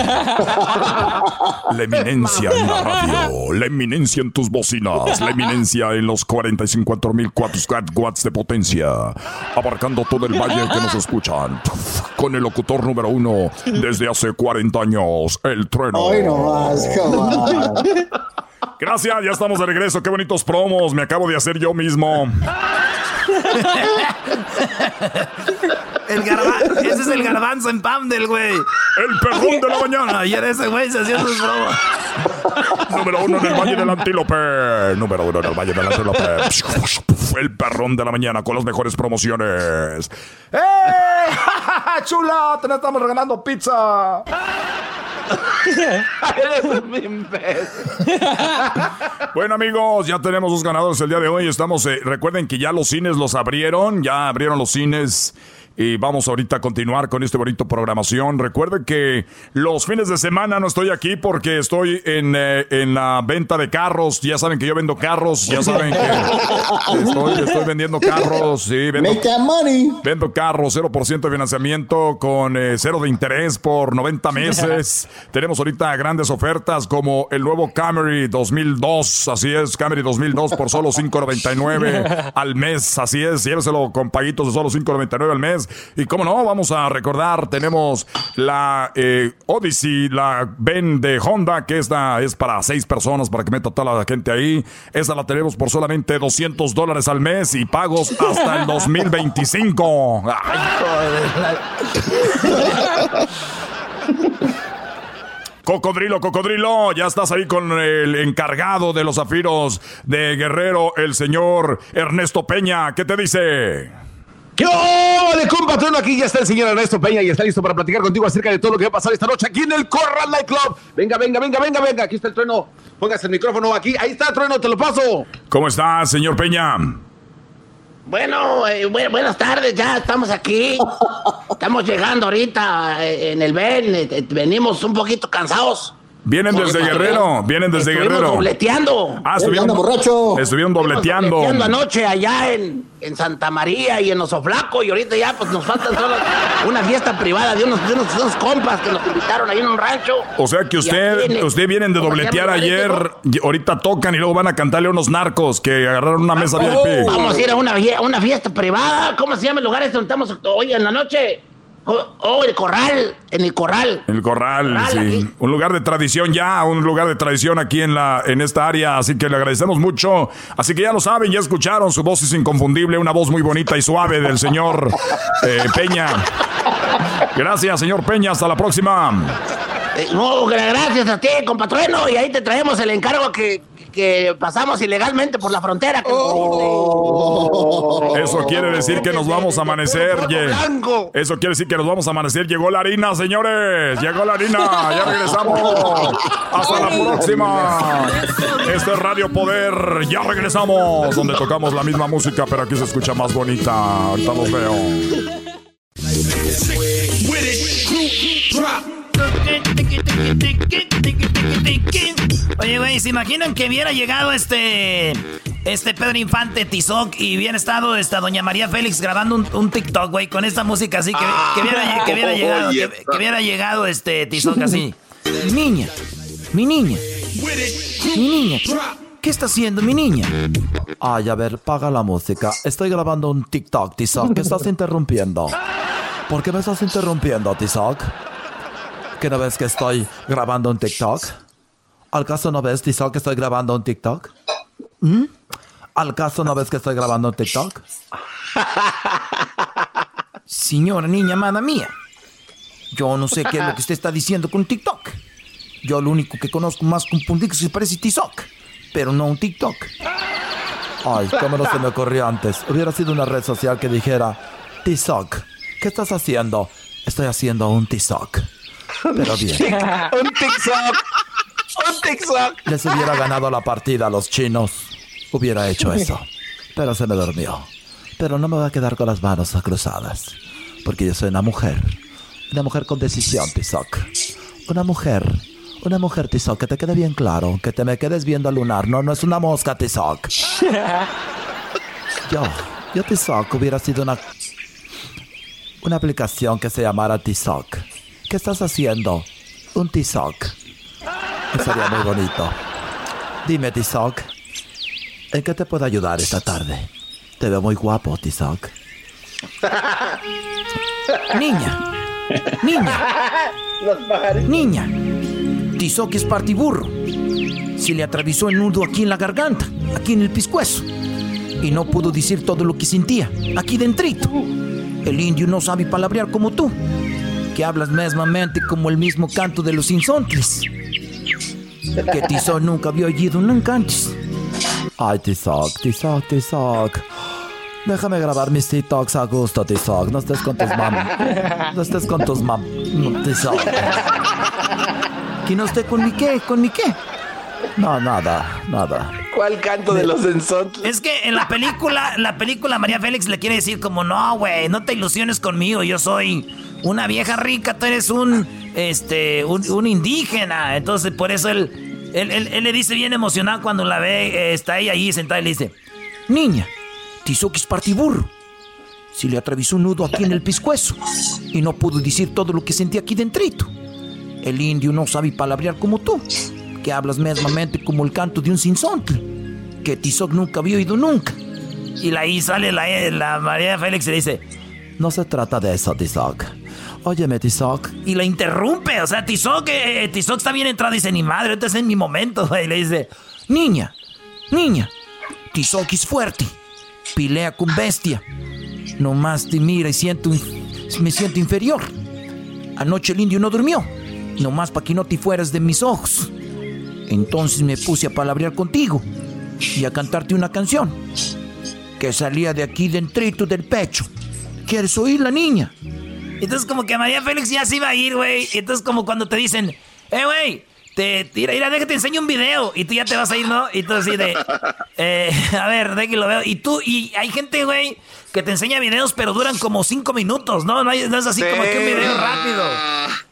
La eminencia en la radio, la eminencia en tus bocinas, la eminencia en los 45 mil watts de potencia, abarcando todo el valle que nos escuchan. Con el locutor número uno desde hace 40 años, el trueno. Hoy nomás. Gracias, ya estamos de regreso. Qué bonitos promos me acabo de hacer yo mismo. [LAUGHS] El garba- ese es el garbanzo en pam del güey. El perrón de la mañana. Ayer ese güey se hacía sus bromas. Número uno en el Valle del Antílope. Número uno en el Valle del Antílope. El perrón de la mañana con las mejores promociones. ¡Eh! [LAUGHS] ¡Chula! Te estamos regalando pizza. Eres un imbécil. Bueno amigos, ya tenemos dos ganadores el día de hoy. Estamos, eh, recuerden que ya los cines los abrieron, ya abrieron los cines. Y vamos ahorita a continuar con este bonito programación. Recuerden que los fines de semana no estoy aquí porque estoy en, eh, en la venta de carros. Ya saben que yo vendo carros. Ya saben que estoy, estoy vendiendo carros. Sí, vendo, Make that money. Vendo carros, 0% de financiamiento con eh, cero de interés por 90 meses. [LAUGHS] Tenemos ahorita grandes ofertas como el nuevo Camry 2002, así es, Camry 2002 por solo 5.99 [LAUGHS] al mes, así es, lléveselo con paguitos de solo 5.99 al mes. Y como no, vamos a recordar, tenemos la eh, Odyssey, la Ben de Honda, que esta es para seis personas, para que meta toda la gente ahí. Esta la tenemos por solamente 200 dólares al mes y pagos hasta el 2025. Ay, Cocodrilo, cocodrilo, ya estás ahí con el encargado de los zafiros de Guerrero, el señor Ernesto Peña. ¿Qué te dice? ¿Qué ole, compatrón? Aquí ya está el señor Ernesto Peña y está listo para platicar contigo acerca de todo lo que va a pasar esta noche aquí en el Corral Night Club. Venga, venga, venga, venga, venga. Aquí está el trueno. Póngase el micrófono aquí. Ahí está, trueno, te lo paso. ¿Cómo estás, señor Peña? Bueno, eh, bu- buenas tardes, ya estamos aquí. [LAUGHS] Estamos llegando ahorita eh, en el Ben. eh, venimos un poquito cansados. Vienen desde Guerrero, vienen desde Estuvimos Guerrero. dobleteando. Ah, estuvieron, estuvieron dobleteando. Dobleteando anoche allá en, en Santa María y en Osoflaco. Y ahorita ya pues nos faltan solo una fiesta privada de unos, de unos, de unos compas que nos invitaron ahí en un rancho. O sea que usted, en- usted vienen de ¿cómo se dobletear ayer, y ahorita tocan y luego van a cantarle a unos narcos que agarraron una mesa VIP. Vamos a ir a una, una fiesta privada. ¿Cómo se llama el lugar este donde estamos hoy en la noche? Oh, oh, el corral. En el corral. El corral, Corral, sí. aquí. Un lugar de tradición ya, un lugar de tradición aquí en la en esta área, así que le agradecemos mucho. Así que ya lo saben, ya escucharon, su voz es inconfundible, una voz muy bonita y suave del señor [LAUGHS] eh, Peña. Gracias, señor Peña, hasta la próxima. Eh, no, gra- gracias a ti, compatrueno. Y ahí te traemos el encargo que, que pasamos ilegalmente por la frontera. que- Eso quiere decir que nos vamos a amanecer. Eso quiere decir que nos vamos a amanecer. Llegó la harina, señores. Llegó la harina. Ya regresamos. Hasta la próxima. Esto es Radio Poder. Ya regresamos. Donde tocamos la misma música, pero aquí se escucha más bonita. Ahorita los veo. Oye, güey, ¿se imaginan que hubiera llegado este este Pedro Infante Tizoc y hubiera estado esta doña María Félix grabando un, un TikTok, güey, con esta música así que, que hubiera, que hubiera llegado, que, que hubiera llegado este Tizoc así. Mi niña, mi niña, mi niña, ¿qué está haciendo mi niña? Ay, a ver, paga la música. Estoy grabando un TikTok, Tizoc. ¿Qué estás interrumpiendo? ¿Por qué me estás interrumpiendo, Tizoc? ¿Que no ves que estoy grabando un TikTok? ¿Al caso no ves, Tizoc, que estoy grabando un TikTok? ¿Mm? ¿Al caso no ves que estoy grabando un TikTok? [LAUGHS] Señora niña amada mía, yo no sé qué es lo que usted está diciendo con TikTok. Yo lo único que conozco más con Pundix se parece TikTok, pero no un TikTok. Ay, cómo no se me ocurrió antes. Hubiera sido una red social que dijera, TikTok, ¿qué estás haciendo? Estoy haciendo un TikTok. [LAUGHS] Pero bien. un TikTok. Un TikTok. Les hubiera ganado la partida a los chinos. Hubiera hecho eso. Pero se me durmió. Pero no me voy a quedar con las manos cruzadas. Porque yo soy una mujer. Una mujer con decisión, Tizoc. Una mujer. Una mujer, Tizoc, que te quede bien claro. Que te me quedes viendo al lunar. No, no es una mosca, Tizoc. [LAUGHS] Yo, yo Tizoc hubiera sido una... Una aplicación que se llamara Tizoc. ¿Qué estás haciendo? Un Tizoc. Sería muy bonito. Dime, Tizoc. ¿En qué te puedo ayudar esta tarde? Te veo muy guapo, Tizoc. Niña, niña, niña, Tizoc es partiburro. Se le atravesó el nudo aquí en la garganta, aquí en el pescuezo. Y no pudo decir todo lo que sentía, aquí dentrito. El indio no sabe palabrear como tú, que hablas mesmamente como el mismo canto de los insontes. Que Tizoc nunca había oído nunca antes. Ay, Tizoc, Tizoc, Tizoc. Déjame grabar mis TikToks a gusto, Tizoc. No estés con tus mam. No estés con tus mam. No, Tizoc. ¿Que no esté con mi qué? ¿Con mi qué? No, nada, nada. ¿Cuál canto de los ensontes? Es que en la película, la película María Félix le quiere decir como, no, güey, no te ilusiones conmigo, yo soy una vieja rica, tú eres un, este, un, indígena. Entonces, por eso él, él, él- le dice bien emocionado cuando la ve, eh, está ella ahí sentada y le dice, niña, Tizoc es partiburro. Se le atravesó un nudo aquí en el pescuezo y no pudo decir todo lo que sentía aquí dentrito. El indio no sabe palabrear como tú, que hablas mesmamente como el canto de un sinsontle, que Tizoc nunca había oído nunca. Y ahí sale la, la María Félix y le dice, No se trata de eso, Tizoc. Óyeme, Tizoc. y la interrumpe, o sea, Tizoc, eh, Tizoc está bien entrado dice, ni madre, este es en mi momento. [LAUGHS] Y le dice, niña, niña, Tizoc es fuerte, pilea con bestia. Nomás te mira y siento, me siento inferior. Anoche el indio no durmió, nomás para que no te fueras de mis ojos. Entonces me puse a palabrear contigo y a cantarte una canción que salía de aquí dentrito del pecho. ¿Quieres oírla, niña? Entonces como que María Félix ya se iba a ir, güey. Entonces como cuando te dicen, eh, güey, te, tira, mira, déjate enseño un video. Y tú ya te vas a ir, ¿no? Y tú así de, [LAUGHS] eh, a ver, de que lo veo. Y tú, y hay gente, güey, que te enseña videos, pero duran como cinco minutos, ¿no? No, hay- no es así como que un video rápido.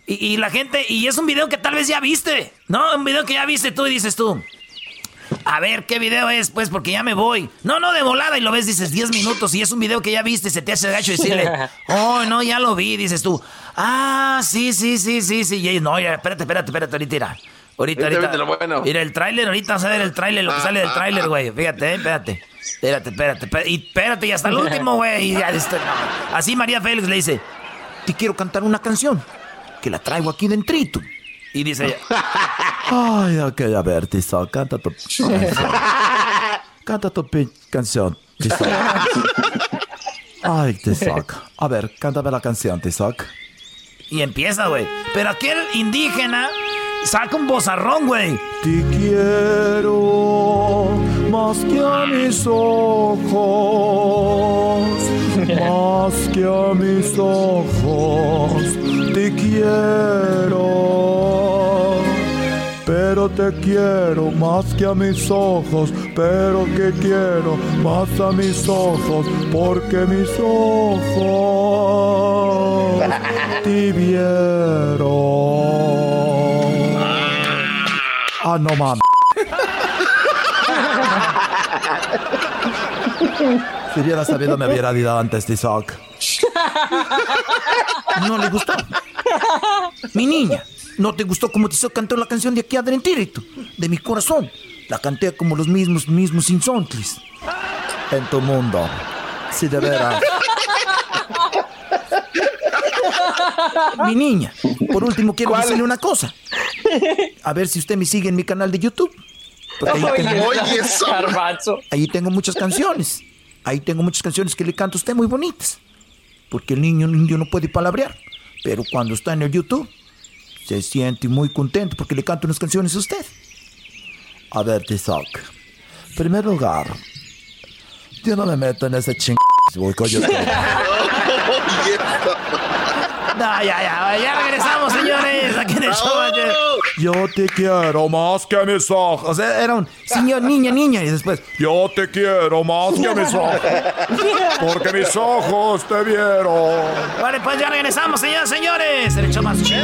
Y, y la gente, y es un video que tal vez ya viste, ¿no? Un video que ya viste tú y dices tú. A ver, ¿qué video es? Pues porque ya me voy. No, no, de volada. Y lo ves, dices 10 minutos. Y es un video que ya viste. Se te hace gacho decirle, [LAUGHS] oh, no, ya lo vi. Dices tú, ah, sí, sí, sí, sí, sí. Y, no, ya, espérate, espérate, espérate, ahorita. Mira, ahorita, Ahorita ahorita. lo bueno. Mira, el tráiler, ahorita vas a ver el tráiler, lo que sale del tráiler, güey. Fíjate, eh, espérate. Espérate, espérate, espérate. Y espérate, y hasta el último, güey. Este. Así María Félix le dice, te quiero cantar una canción. Que la traigo aquí dentrito. Y dice ella, [LAUGHS] Ay, ok, a ver, Tizoc, canta tu canción. Canta tu canción, Tizoc. [LAUGHS] Ay, Tizoc. A ver, cántame la canción, Tizoc. Y empieza, güey. Pero aquel indígena saca un bozarrón, güey. Te quiero más que a mis ojos, más que a mis ojos, te quiero. Pero te quiero más que a mis ojos, pero que quiero más a mis ojos, porque mis ojos [LAUGHS] te vieron. Ah, no mames. [LAUGHS] Si hubiera sabido me hubiera dado antes Tizoc. No le gustó. Mi niña, ¿no te gustó como te hizo cantar la canción de aquí adentro? De mi corazón. La canté como los mismos, mismos insontles. En tu mundo. Si de veras. Mi niña, por último quiero decirle una cosa. A ver si usted me sigue en mi canal de YouTube. Porque ahí tengo-. Ahí tengo muchas canciones. Ahí tengo muchas canciones que le canto a usted muy bonitas. Porque el niño, el niño no puede palabrear. Pero cuando está en el YouTube, se siente muy contento porque le canto unas canciones a usted. A ver, Tizoc. En primer lugar, yo no me meto en ese ching... Voy con YouTube. [LAUGHS] No, ya, ya, ya regresamos, señores. Aquí en el show. Yo te quiero más que mis ojos. O sea, era un señor, niña, niña. Y después, Yo te quiero más que mis ojos. [LAUGHS] Porque mis ojos te vieron. Vale, pues ya regresamos, señores, señores. El show más chido.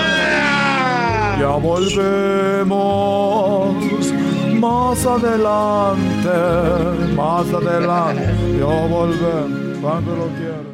Ya volvemos más adelante, más adelante. Ya volvemos cuando lo quieras.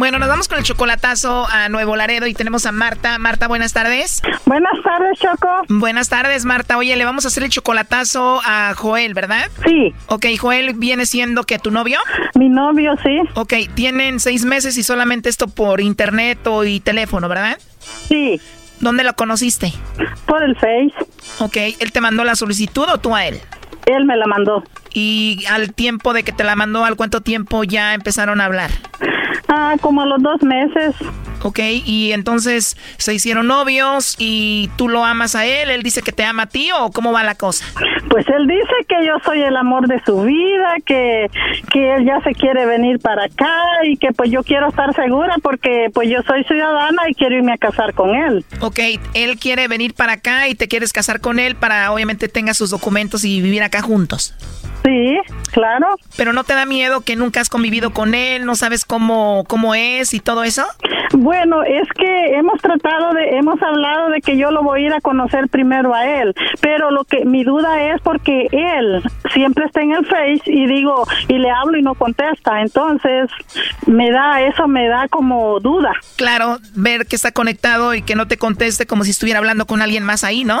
Bueno, nos vamos con el chocolatazo a Nuevo Laredo y tenemos a Marta. Marta, buenas tardes. Buenas tardes, Choco. Buenas tardes, Marta. Oye, le vamos a hacer el chocolatazo a Joel, ¿verdad? Sí. Ok, Joel viene siendo que tu novio. Mi novio, sí. Ok, tienen seis meses y solamente esto por internet o y teléfono, ¿verdad? Sí. ¿Dónde lo conociste? Por el Face. Ok, ¿él te mandó la solicitud o tú a él? Él me la mandó. Y al tiempo de que te la mandó, ¿al cuánto tiempo ya empezaron a hablar? Ah, como a los dos meses. Ok, y entonces se hicieron novios y tú lo amas a él, él dice que te ama a ti o cómo va la cosa? Pues él dice que yo soy el amor de su vida, que, que él ya se quiere venir para acá y que pues yo quiero estar segura porque pues yo soy ciudadana y quiero irme a casar con él. Ok, él quiere venir para acá y te quieres casar con él para obviamente tenga sus documentos y vivir acá juntos. Sí, claro. Pero no te da miedo que nunca has convivido con él, no sabes cómo, cómo es y todo eso? Bueno, es que hemos tratado de, hemos hablado de que yo lo voy a ir a conocer primero a él, pero lo que mi duda es porque él siempre está en el Face y digo, y le hablo y no contesta, entonces me da, eso me da como duda. Claro, ver que está conectado y que no te conteste como si estuviera hablando con alguien más ahí, ¿no?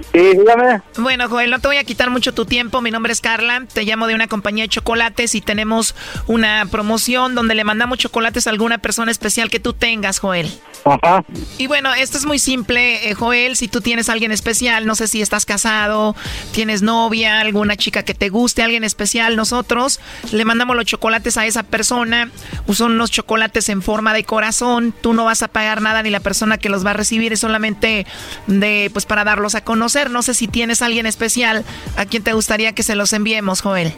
Sí, dígame. Bueno, Joel, no te voy a quitar mucho tu tiempo. Mi nombre es Carla. Te llamo de una compañía de chocolates y tenemos una promoción donde le mandamos chocolates a alguna persona especial que tú tengas, Joel. Ajá. Y bueno, esto es muy simple, eh, Joel. Si tú tienes a alguien especial, no sé si estás casado, tienes novia, alguna chica que te guste, alguien especial, nosotros le mandamos los chocolates a esa persona. Son unos chocolates en forma de corazón. Tú no vas a pagar nada ni la persona que los va a recibir es solamente de, pues, para darlos a conocer. No sé si tienes a alguien especial a quien te gustaría que se los enviemos, Joel.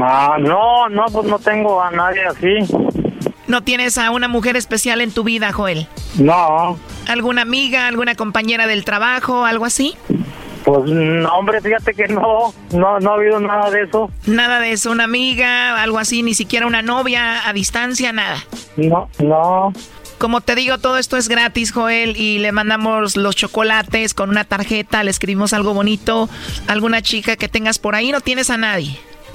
Ah, no, no, pues no tengo a nadie así. ¿No tienes a una mujer especial en tu vida, Joel? No. ¿Alguna amiga, alguna compañera del trabajo, algo así? Pues no, hombre, fíjate que no, no, no ha habido nada de eso. Nada de eso, una amiga, algo así, ni siquiera una novia a distancia, nada. No, no. Como te digo, todo esto es gratis, Joel, y le mandamos los chocolates con una tarjeta, le escribimos algo bonito, alguna chica que tengas por ahí, no tienes a nadie.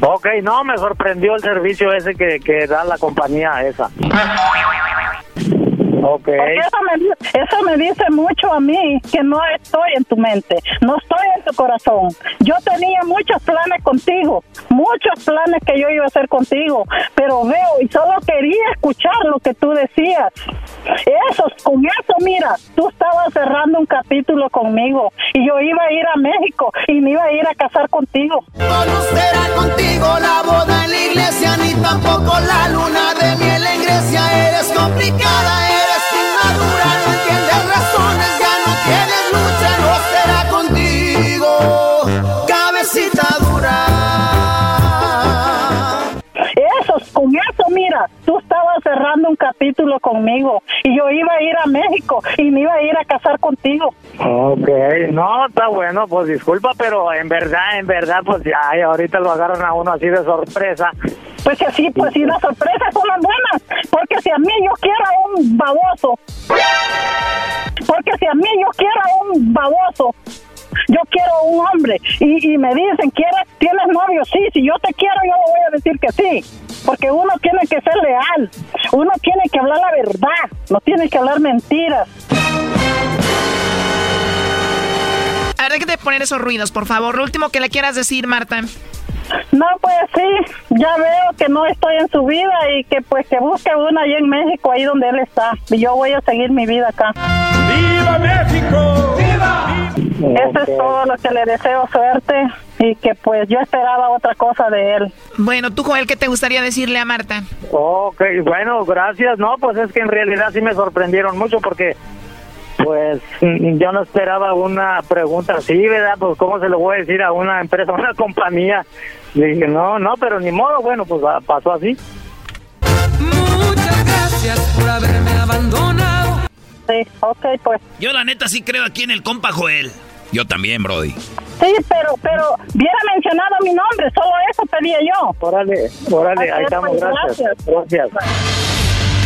ok, no, me sorprendió el servicio ese que, que da la compañía esa. [LAUGHS] Ok. Porque eso me, di- eso me dice mucho a mí que no estoy en tu mente, no estoy en tu corazón. Yo tenía muchos planes contigo, muchos planes que yo iba a hacer contigo, pero veo y solo quería escuchar lo que tú decías. Eso, con eso, mira, tú estabas cerrando un capítulo conmigo y yo iba a ir a México y me iba a ir a casar contigo. No será contigo la boda en la iglesia, ni tampoco la luna de miel en Grecia. Eres complicada, eres inmadura, no entiendes razones, ya no tienes lucha, no será contigo, cabecita dura. Mira, tú estabas cerrando un capítulo conmigo y yo iba a ir a México y me iba a ir a casar contigo. Ok, no, está bueno, pues disculpa, pero en verdad, en verdad, pues ya, ay, ahorita lo agarran a uno así de sorpresa. Pues que sí, pues sí, las sorpresas son las buenas. Porque si a mí yo quiero a un baboso, porque si a mí yo quiero a un baboso, yo quiero un hombre y, y me dicen, ¿quieres, ¿tienes novio? Sí, si yo te quiero, yo le voy a decir que sí. Porque uno tiene que ser leal, uno tiene que hablar la verdad, no tiene que hablar mentiras. Ver, déjate de poner esos ruidos, por favor. Lo último que le quieras decir, Marta. No, pues sí, ya veo que no estoy en su vida y que pues que busque una allá en México, ahí donde él está. Y yo voy a seguir mi vida acá. ¡Viva México! ¡Viva! Eso es todo lo que le deseo suerte y que pues yo esperaba otra cosa de él. Bueno, tú, Joel, ¿qué te gustaría decirle a Marta? Ok, bueno, gracias. No, pues es que en realidad sí me sorprendieron mucho porque, pues, mm, yo no esperaba una pregunta así, ¿verdad? Pues, ¿cómo se lo voy a decir a una empresa, a [LAUGHS] una compañía? Y dije, no, no, pero ni modo, bueno, pues pasó así. Muchas gracias por haberme abandonado. Sí, ok, pues. Yo la neta sí creo aquí en el compa Joel. Yo también, Brody. Sí, pero, pero, hubiera mencionado mi nombre, solo eso pedía yo. Órale, órale, ahí estamos, pues, gracias. Gracias.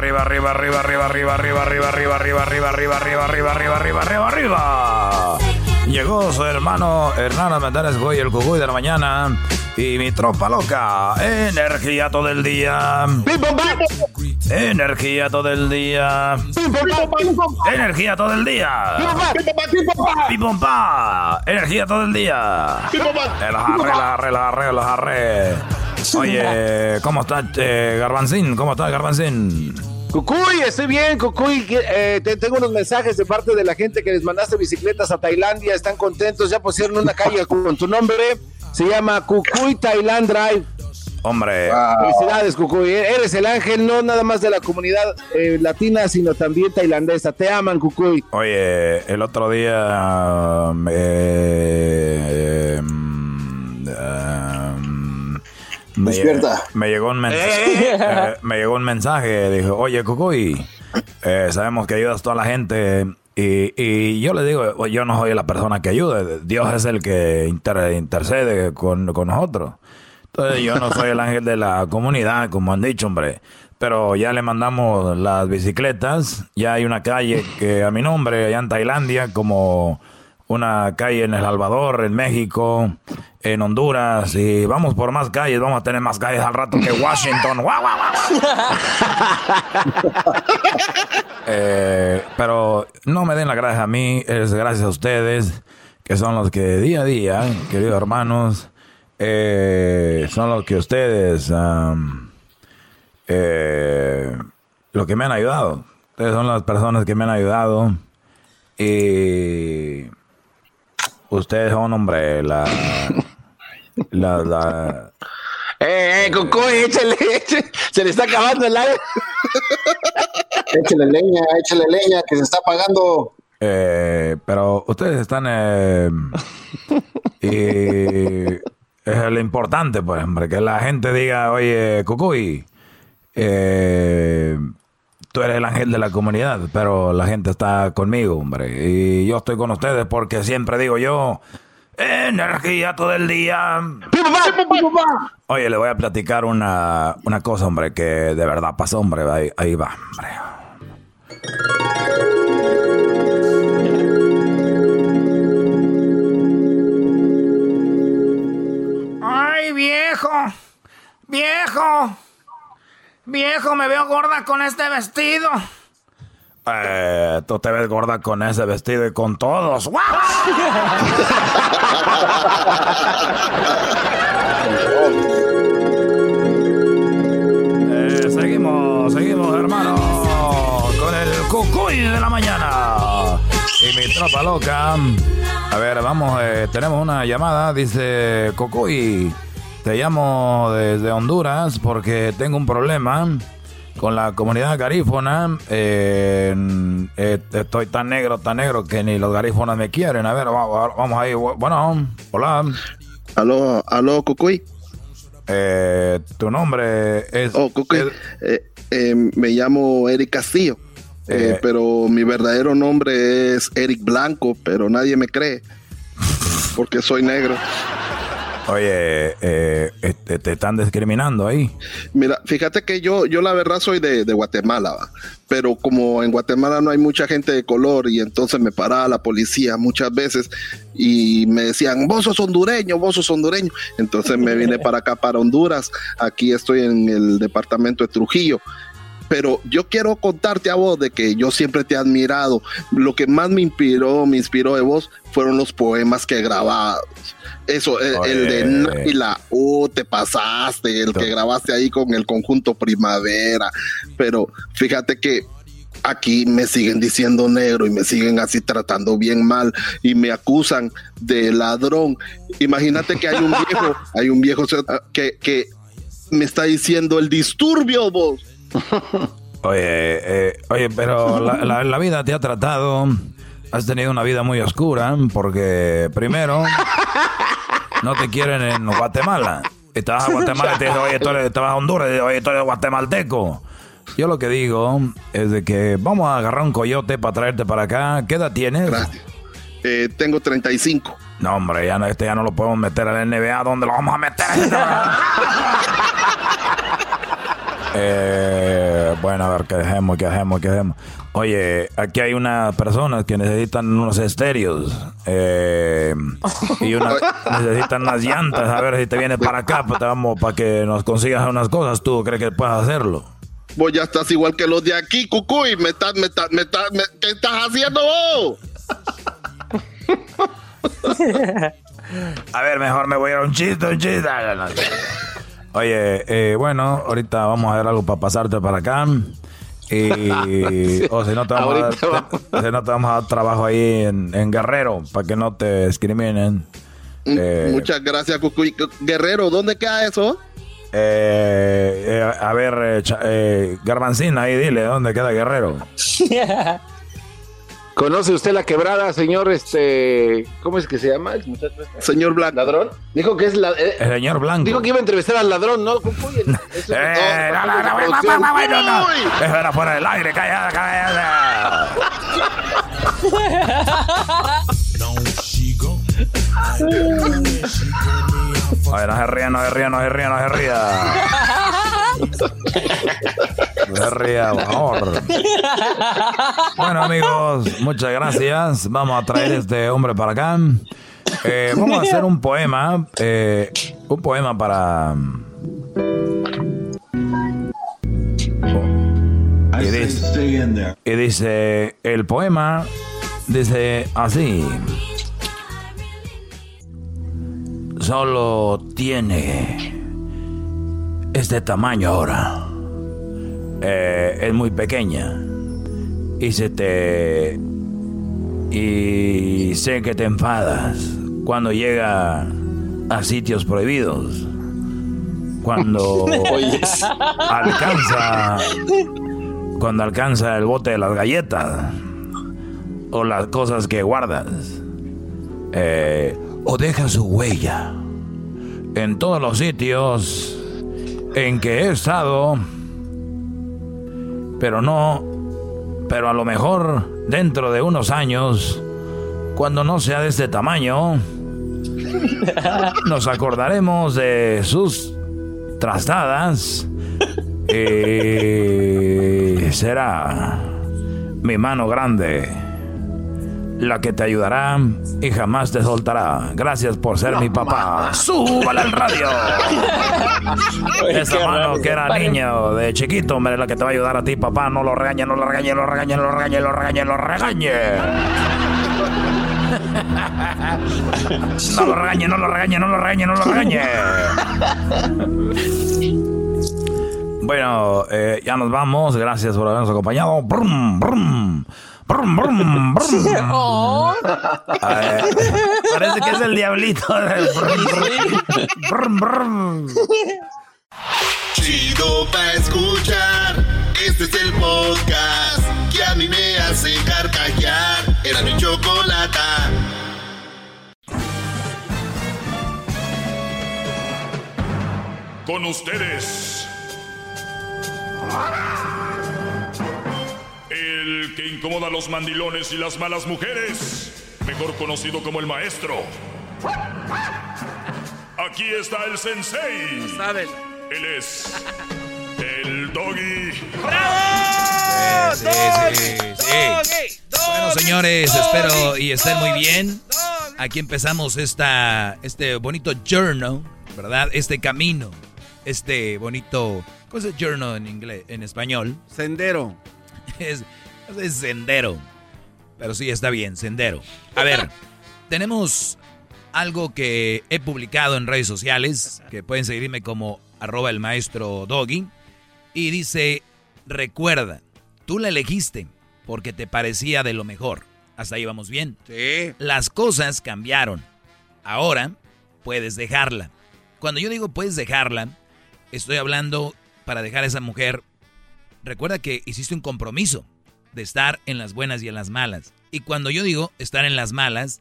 arriba, arriba, arriba, arriba, arriba, arriba, arriba, arriba, arriba, arriba, arriba, arriba, arriba, arriba, arriba, arriba, arriba. Llegó su hermano Hernán Mendares Goy, el cucuy de la mañana. Y mi tropa loca. Energía todo el día. Energía todo el día. Energía todo el día. Pipompa. Energía todo el día. El jarre, el jarre. Oye, [LAUGHS] ¿cómo estás, eh, Garbancín? ¿Cómo estás, Garbancín? Cucuy, estoy bien, Cucuy. Eh, te- tengo unos mensajes de parte de la gente que les mandaste bicicletas a Tailandia. Están contentos. Ya pusieron una [LAUGHS] calle con tu nombre. Se llama Cucuy Thailand Drive. Hombre. Felicidades, Cucuy. Eres el ángel no nada más de la comunidad eh, latina, sino también tailandesa. Te aman, Cucuy. Oye, el otro día eh, mm, um, me, Despierta. me llegó un mensaje. [LAUGHS] eh, me llegó un mensaje. Dijo, oye, Cucuy, eh, sabemos que ayudas a toda la gente. Y, y yo le digo, "Oye, yo no soy la persona que ayuda. Dios es el que inter- intercede con, con nosotros. Entonces yo no soy el ángel de la comunidad, como han dicho, hombre. Pero ya le mandamos las bicicletas. Ya hay una calle que a mi nombre, allá en Tailandia, como una calle en El Salvador, en México, en Honduras. Y vamos por más calles, vamos a tener más calles al rato que Washington. [LAUGHS] ¡Guau, guau, guau! [LAUGHS] Eh, pero no me den las gracias a mí, es gracias a ustedes, que son los que día a día, queridos hermanos, eh, son los que ustedes, eh, los que me han ayudado. Ustedes son las personas que me han ayudado. Y ustedes son, hombre, la... La, la, [LAUGHS] Eh, eh, Cucuy, échale, échale. Se le está acabando el aire. [LAUGHS] Échale leña, échale leña, que se está pagando. Eh, pero ustedes están... eh, [LAUGHS] y es lo importante, pues, hombre, que la gente diga, oye, Cucuy, eh, tú eres el ángel de la comunidad, pero la gente está conmigo, hombre. Y yo estoy con ustedes porque siempre digo yo, energía todo el día. Oye, le voy a platicar una, una cosa, hombre, que de verdad pasó, hombre. Ahí, ahí va, hombre. ¡Ay, viejo! ¡Viejo! ¡Viejo, me veo gorda con este vestido! Tú te ves gorda con ese vestido y con todos. ¡Guau! Eh, seguimos, seguimos, hermano, con el cucuy de la mañana. Y mi tropa loca. A ver, vamos, eh, tenemos una llamada. Dice, Cucuy, te llamo desde Honduras porque tengo un problema con la comunidad garífona. eh, eh, estoy tan negro, tan negro que ni los garífonas me quieren. A ver, va- va- vamos ahí. Bueno, hola. Aló, aló, Cucuy. Eh, tu nombre es. Oh, Cucuy. Eh, eh, me llamo Eric Castillo. Pero mi verdadero nombre es Eric Blanco, pero nadie me cree. Porque soy negro. Oye, eh, este, te están discriminando ahí. Mira, fíjate que yo, yo la verdad soy de, Guatemala, ¿va? pero como en Guatemala no hay mucha gente de color y entonces me paraba la policía muchas veces y me decían, vos sos hondureño, vos sos hondureño. Entonces me vine para acá, para Honduras. Aquí estoy en el departamento de Trujillo pero yo quiero contarte a vos de que yo siempre te he admirado. Lo que más me inspiró, me inspiró de vos, fueron los poemas que grababas. Eso, el, el de Naila, uh, te pasaste, el que grabaste ahí con el conjunto Primavera. Pero fíjate que aquí me siguen diciendo negro y me siguen así tratando bien mal y me acusan de ladrón. Imagínate que hay un viejo, [LAUGHS] hay un viejo que, que me está diciendo el disturbio, vos. Oye, eh, oye, pero la, la- la vida te ha tratado. Has tenido una vida muy oscura porque primero no te quieren en Guatemala. Y te vas a Guatemala y te dicen, oye, tú eres, te vas a Honduras y dices, oye, tú eres guatemalteco. Yo lo que digo es de que vamos a agarrar un coyote para traerte para acá. ¿Qué edad tienes? Eh, tengo 35. No, hombre, ya no, este ya no lo podemos meter a la NBA. ¿Dónde lo vamos a meter? [LAUGHS] Eh, bueno, a ver, ¿qué dejemos, qué dejemos, qué dejemos? Oye, aquí hay unas personas que necesitan unos estéreos eh, y una- [LAUGHS] necesitan unas llantas. A ver si te vienes para acá, pues te vamos para que nos consigas unas cosas. ¿Tú crees que puedes hacerlo? Vos ya estás igual que los de aquí, Cucuy. Me estás, me estás, me estás, me- ¿qué estás haciendo vos? [LAUGHS] A ver, mejor me voy a ir a un chiste, un chiste. Oye, eh, bueno, ahorita vamos a ver algo para pasarte para acá. Y, [LAUGHS] o si no, te vamos, a dar, te- si no te vamos a dar trabajo ahí en, en Guerrero para que no te discriminen. Eh, Muchas gracias, Cucuy. Guerrero, ¿dónde queda eso? eh, eh, a ver, eh, eh, Garbancina, ahí dile, ¿dónde queda Guerrero? [LAUGHS] ¿Conoce usted la quebrada, señor este, ¿cómo es que se llama el muchacho este? Señor Blanco. ¿Ladrón? Dijo que es la, eh, el señor Blanco. Dijo que iba a entrevistar al ladrón, ¿no? [LAUGHS] Eso, eh, no, Eso era fuera del aire, cállate, cállate. [LAUGHS] A ver, no se ría, no se ría, no se ría, no se ría. [LAUGHS] Bueno, amigos, muchas gracias. Vamos a traer este hombre para acá. Eh, vamos a hacer un poema. eh, un poema para. Y dice, y dice, el poema dice así. Solo tiene este tamaño ahora. Eh, es muy pequeña. Y se te... Y sé que te enfadas cuando llega a sitios prohibidos. Cuando [LAUGHS] alcanza... Cuando alcanza el bote de las galletas. O las cosas que guardas. Eh, o deja su huella en todos los sitios en que he estado, pero no, pero a lo mejor dentro de unos años, cuando no sea de este tamaño, [LAUGHS] nos acordaremos de sus trastadas. Y será mi mano grande la que te ayudará y jamás te soltará. Gracias por ser mi papá. ¡Súbale al radio! [LAUGHS] Esa mano raro. que era niño de chiquito, hombre, la que te va a ayudar a ti, papá. No lo regañe, no lo regañe, lo regañe, lo regañe, lo regañe, lo regañe. No lo regañe, no lo regañe, no lo regañe, no lo regañe. Bueno, eh, ya nos vamos. Gracias por habernos acompañado. Brum, brum. Brum, brum, brum. Eh, parece que es el diablito. Brum, brum. Chido pa' escuchar. Este es el podcast que a mí me hace carcajear. Era mi chocolata. Con ustedes. Incomoda a los mandilones y las malas mujeres. Mejor conocido como el maestro. Aquí está el sensei. saben. Él es el doggy. Sí, sí, sí. Bueno, señores, espero y estén muy bien. Aquí empezamos esta, este bonito journal, ¿verdad? Este camino, este bonito, ¿cómo es journal en inglés, en español? Sendero. [LAUGHS] Es, es sendero. Pero sí, está bien, sendero. A ver, tenemos algo que he publicado en redes sociales, que pueden seguirme como arroba el maestro Doggy. Y dice, recuerda, tú la elegiste porque te parecía de lo mejor. Hasta ahí vamos bien. Sí. Las cosas cambiaron. Ahora puedes dejarla. Cuando yo digo puedes dejarla, estoy hablando para dejar a esa mujer. Recuerda que hiciste un compromiso de estar en las buenas y en las malas. Y cuando yo digo estar en las malas,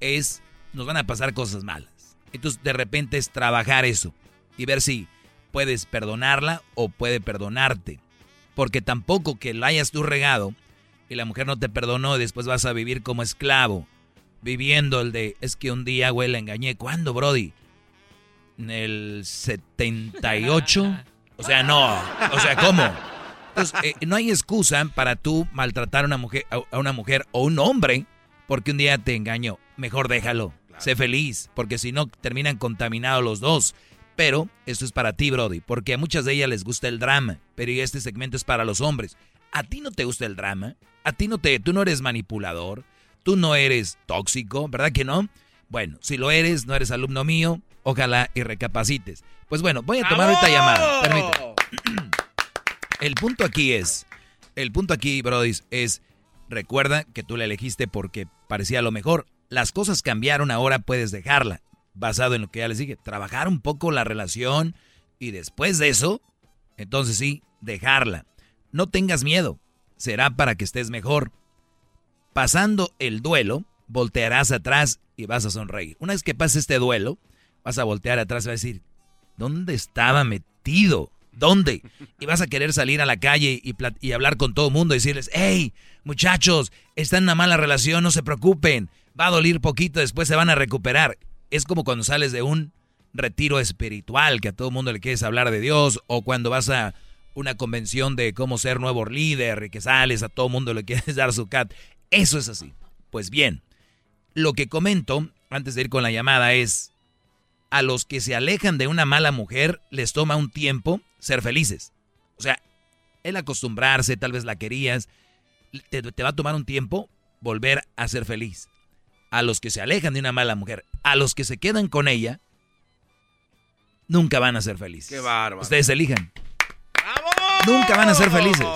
es nos van a pasar cosas malas. Entonces de repente es trabajar eso y ver si puedes perdonarla o puede perdonarte. Porque tampoco que la hayas tú regado y la mujer no te perdonó y después vas a vivir como esclavo. Viviendo el de, es que un día, güey, la engañé. ¿Cuándo, Brody? En el 78. O sea, no. O sea, ¿cómo? Entonces, eh, no hay excusa para tú maltratar a una mujer, a una mujer o un hombre porque un día te engañó. Mejor déjalo. Sé feliz, porque si no terminan contaminados los dos. Pero esto es para ti, Brody, porque a muchas de ellas les gusta el drama, pero este segmento es para los hombres. ¿A ti no te gusta el drama? ¿A ti no te, tú no eres manipulador? ¿Tú no eres tóxico? ¿Verdad que no? Bueno, si lo eres, no eres alumno mío, ojalá y recapacites. Pues bueno, voy a tomar ahorita llamada. Permíteme. El punto aquí es, el punto aquí, Brody, es, recuerda que tú la elegiste porque parecía lo mejor. Las cosas cambiaron, ahora puedes dejarla. Basado en lo que ya les dije, trabajar un poco la relación y después de eso, entonces sí, dejarla. No tengas miedo, será para que estés mejor. Pasando el duelo, voltearás atrás y vas a sonreír. Una vez que pase este duelo, vas a voltear atrás y vas a decir, ¿dónde estaba metido? ¿Dónde? Y vas a querer salir a la calle y, y hablar con todo el mundo y decirles, hey, muchachos, están en una mala relación, no se preocupen, va a doler poquito, después se van a recuperar. Es como cuando sales de un retiro espiritual, que a todo el mundo le quieres hablar de Dios, o cuando vas a una convención de cómo ser nuevo líder y que sales a todo el mundo le quieres [LAUGHS] dar su cat. Eso es así. Pues bien, lo que comento antes de ir con la llamada es, a los que se alejan de una mala mujer les toma un tiempo ser felices. O sea, el acostumbrarse, tal vez la querías, te, te va a tomar un tiempo volver a ser feliz. A los que se alejan de una mala mujer, a los que se quedan con ella, nunca van a ser felices. Qué bárbaro. Ustedes elijan. Nunca van a ser felices.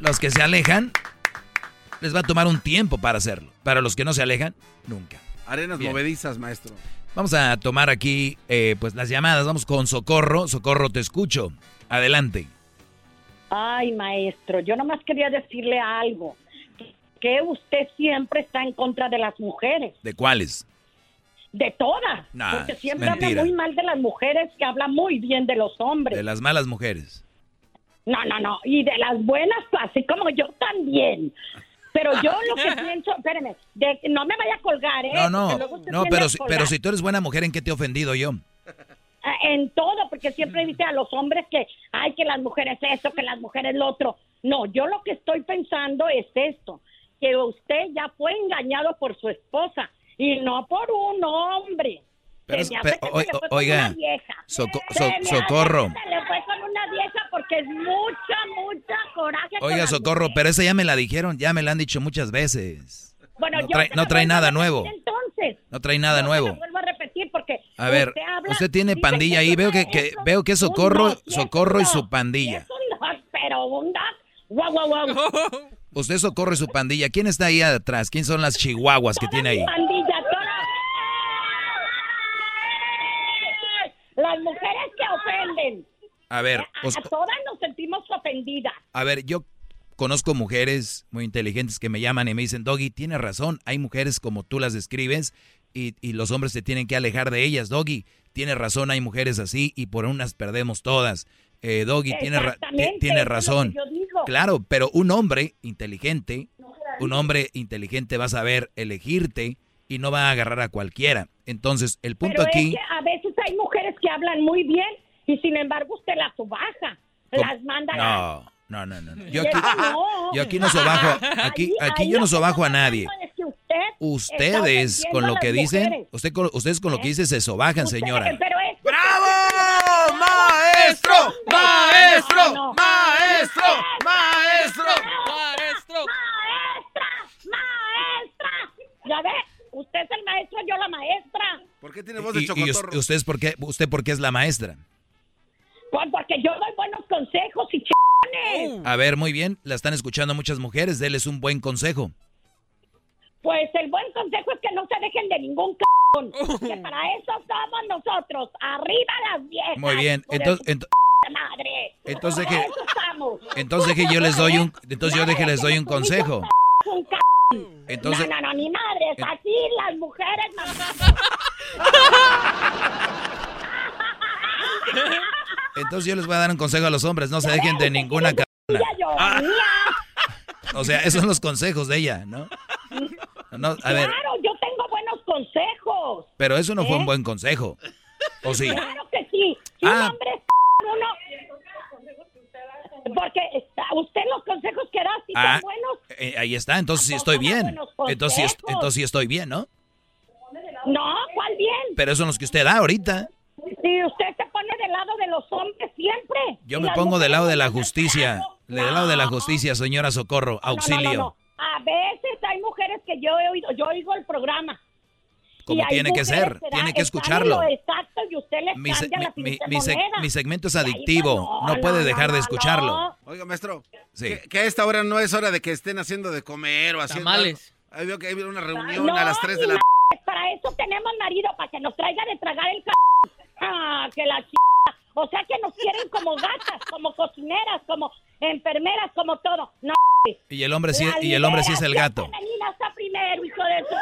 Los que se alejan, les va a tomar un tiempo para hacerlo. Para los que no se alejan, nunca. Arenas Bien. movedizas, maestro. Vamos a tomar aquí eh, pues las llamadas. Vamos con Socorro. Socorro, te escucho. Adelante. Ay, maestro, yo nomás quería decirle algo. Que usted siempre está en contra de las mujeres, ¿De cuáles? de todas. Nah, porque siempre habla muy mal de las mujeres y habla muy bien de los hombres. De las malas mujeres. No, no, no. Y de las buenas, así como yo también. [LAUGHS] Pero yo lo que [LAUGHS] pienso, espéreme, de, no me vaya a colgar, ¿eh? No, no, no, pero, pero si tú eres buena mujer, ¿en qué te he ofendido yo? Ah, En todo, porque siempre dice a los hombres que, ay, que las mujeres esto, que las mujeres lo otro. No, yo lo que estoy pensando es esto, que usted ya fue engañado por su esposa y no por un hombre. Pero es- o- o- oiga. Soco- so- socorro. que Se le fue con una vieja porque es mucha, mucha coraje. con Oiga, Socorro, pero esa ya me la dijeron, ya me la han dicho muchas veces. Bueno, no yo trae- se no trae nada nuevo. Entonces, No trae nada yo nuevo. vuelvo a repetir porque A ver, usted, habla- usted tiene pandilla ahí, veo que, que veo que Socorro, dos, Socorro y su pandilla. dos, pero un dos. Usted y su pandilla. ¿Quién está ahí atrás? ¿Quién son las chihuahuas que tiene ahí? Pandilla, Las mujeres que ofenden. A ver, A, os- a todas nos sentimos ofendidas. a ver, yo conozco mujeres muy inteligentes que me llaman y me dicen, Doggy, tienes razón, hay mujeres como tú las describes y, y los hombres se tienen que alejar de ellas. Doggy, tienes razón, hay mujeres así y por unas perdemos todas. Eh, Doggy, tienes ra- Exactamente, ti- tienes eso es lo razón. Claro, pero un hombre inteligente, un hombre inteligente va a saber elegirte y no va a agarrar a cualquiera. Entonces, el punto Pero aquí... es que a veces hay mujeres que hablan muy bien y sin embargo usted las subaja. Las manda a... No, no, no, no. Yo aquí, no. yo aquí no sobajo, aquí, aquí yo no sobajo a nadie. Es que usted Ustedes con lo que dicen, usted con- ustedes con lo que dicen se sobajan, señora. Pero es ¡Bravo! ¡Maestro! ¡Maestro! ¡Maestro! ¡Maestro! ¡Maestro! ¡Maestra! ¡Maestra! Ya ve, usted es el maestro, yo la maestra. ¿Por qué tiene voz de Y, y chocotorro? us- ustedes por qué, usted por qué es la maestra? Pues porque yo doy buenos consejos y Uh. ch***ones. A ver, muy bien, la están escuchando muchas mujeres, déles un buen consejo. Pues el buen consejo es que no se dejen de ningún c******. Que para eso somos nosotros. Arriba las viejas. Muy bien, entonces, ent- madre. Entonces que- entonces que yo les doy un, entonces yo de que les doy un consejo. Entonces, no, no, no, ni madres. Así las mujeres. entonces yo les voy a dar un consejo a los hombres, no se dejen de ninguna cabrona. Ah. O sea, esos son los consejos de ella, ¿no? No, a ver, Claro, yo tengo buenos consejos. pero eso no fue ¿Eh? un buen consejo. ¿O sí? Claro que sí. Si Ah. un hombre es uno. Porque usted los consejos que da, si Ah, son buenos. eh, ahí está, entonces sí estoy bien. Entonces sí, entonces sí estoy bien, ¿no? No, ¿cuál bien? Pero esos son los que usted da ahorita. Si usted se pone del lado de los hombres siempre. Yo me pongo del lado de la justicia. Del lado de la justicia, señora Socorro. Auxilio. No, no. A veces hay mujeres que yo he oído, yo oigo el programa. Como tiene que ser, tiene que escucharlo. lo Exacto, y usted les Mi, se- cambia la mi- mi- pinche mi seg- moneda. mi segmento es adictivo. pues, No puede no, dejar no, de no, escucharlo. no. Oiga, maestro, Sí. que, que a esta hora no es hora de que estén haciendo de comer o haciendo. Tamales. Ahí veo que hay una reunión No, a las 3 de la. Para eso tenemos marido, para que nos traiga de tragar el c... Ah, que la ch... O sea que nos quieren como gatas, como cocineras, como enfermeras, como todo. No, Y el hombre sí, y el hombre sí es el gato. primero, hijo de su...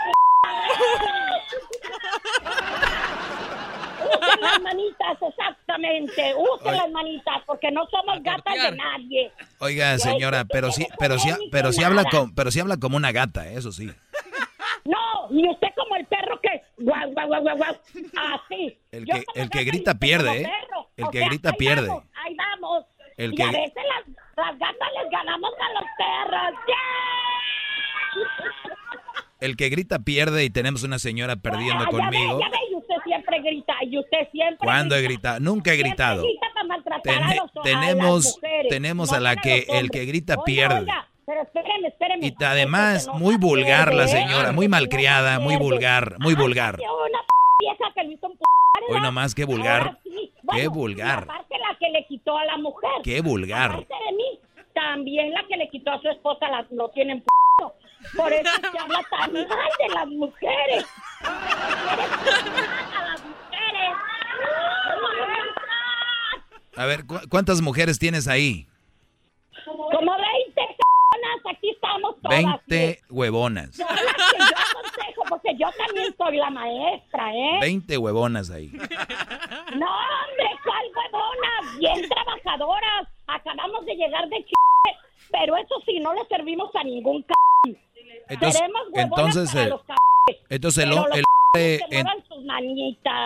Usen las manitas, exactamente. Usen Oye. las manitas, porque no somos gatas de nadie. Oiga, señora, pero sí, pero sí, pero sí habla como, pero sí habla como una gata, eso sí. No, y usted como el perro que... Guau, guau, guau, guau, guau. Así. El Yo que, como el que grita pierde, ¿eh? El que grita pierde. Ahí vamos. El y que- a veces las, las gatas les ganamos a los perros. El que grita pierde y tenemos una señora perdiendo Ah, ya conmigo. ve, ya ve, y usted siempre grita, y usted siempre ¿Cuándo he grita. gritado? Nunca he gritado. grita para maltratar a los- a tenemos mujeres, tenemos no a la que el que grita Oiga, pierde. oiga, pero espéreme, espéreme. Y además, muy vulgar la señora, muy malcriada, muy vulgar, muy vulgar. Una vieja que lo hizo Hoy nomás, qué vulgar. Sí. Bueno, Qué vulgar. aparte la que le quitó a la mujer. Qué vulgar. Aparte de mí, también la que le quitó a su esposa la, lo tienen Por eso se habla tan mal de las mujeres. A las mujeres. A ver, ¿cu- ¿cuántas mujeres tienes ahí? Como 20 personas, aquí estamos todas. 20 huevonas. Son las que yo aconsejo, porque yo también soy la maestra, ¿eh? 20 huevonas ahí. No, hombre, ¿cuál huevona? Bien [LAUGHS] trabajadoras. Acabamos de llegar de ch... Pero eso sí, no le servimos a ningún c... Entonces, entonces, para el- los entonces el, el en- sus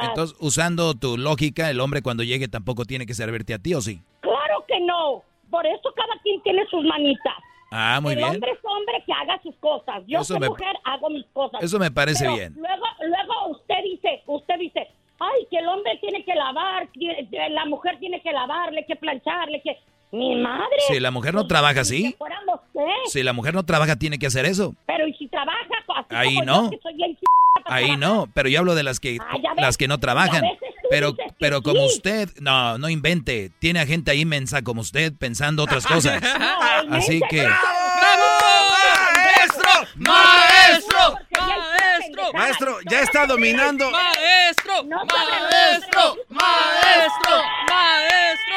entonces usando tu lógica, el hombre cuando llegue tampoco tiene que servirte a ti, ¿o sí? Claro que no. Por eso cada quien tiene sus manitas. Ah, muy el bien. hombre es hombre que haga sus cosas. Yo soy mujer, hago mis cosas. eso me parece Pero bien. Luego, luego usted dice, usted dice, ay, que el hombre tiene que lavar, que la mujer tiene que lavarle, que plancharle, que... Mi madre. Si la mujer no trabaja así, Si ¿eh? la mujer no trabaja, tiene que hacer eso. Pero ¿y si trabaja? Así Ahí como no. yo, que soy Ahí trabajar. no, pero yo hablo de las que Ah, las que no trabajan. Pero pero como sí. usted, no, no invente, tiene a gente ahí mensa como usted pensando otras cosas. No, Así mensa, que ¡Maestro! ¡Maestro! ¡Maestro! Maestro, ya está dominando. ¡Maestro! ¡Maestro! ¡Maestro! ¡Maestro!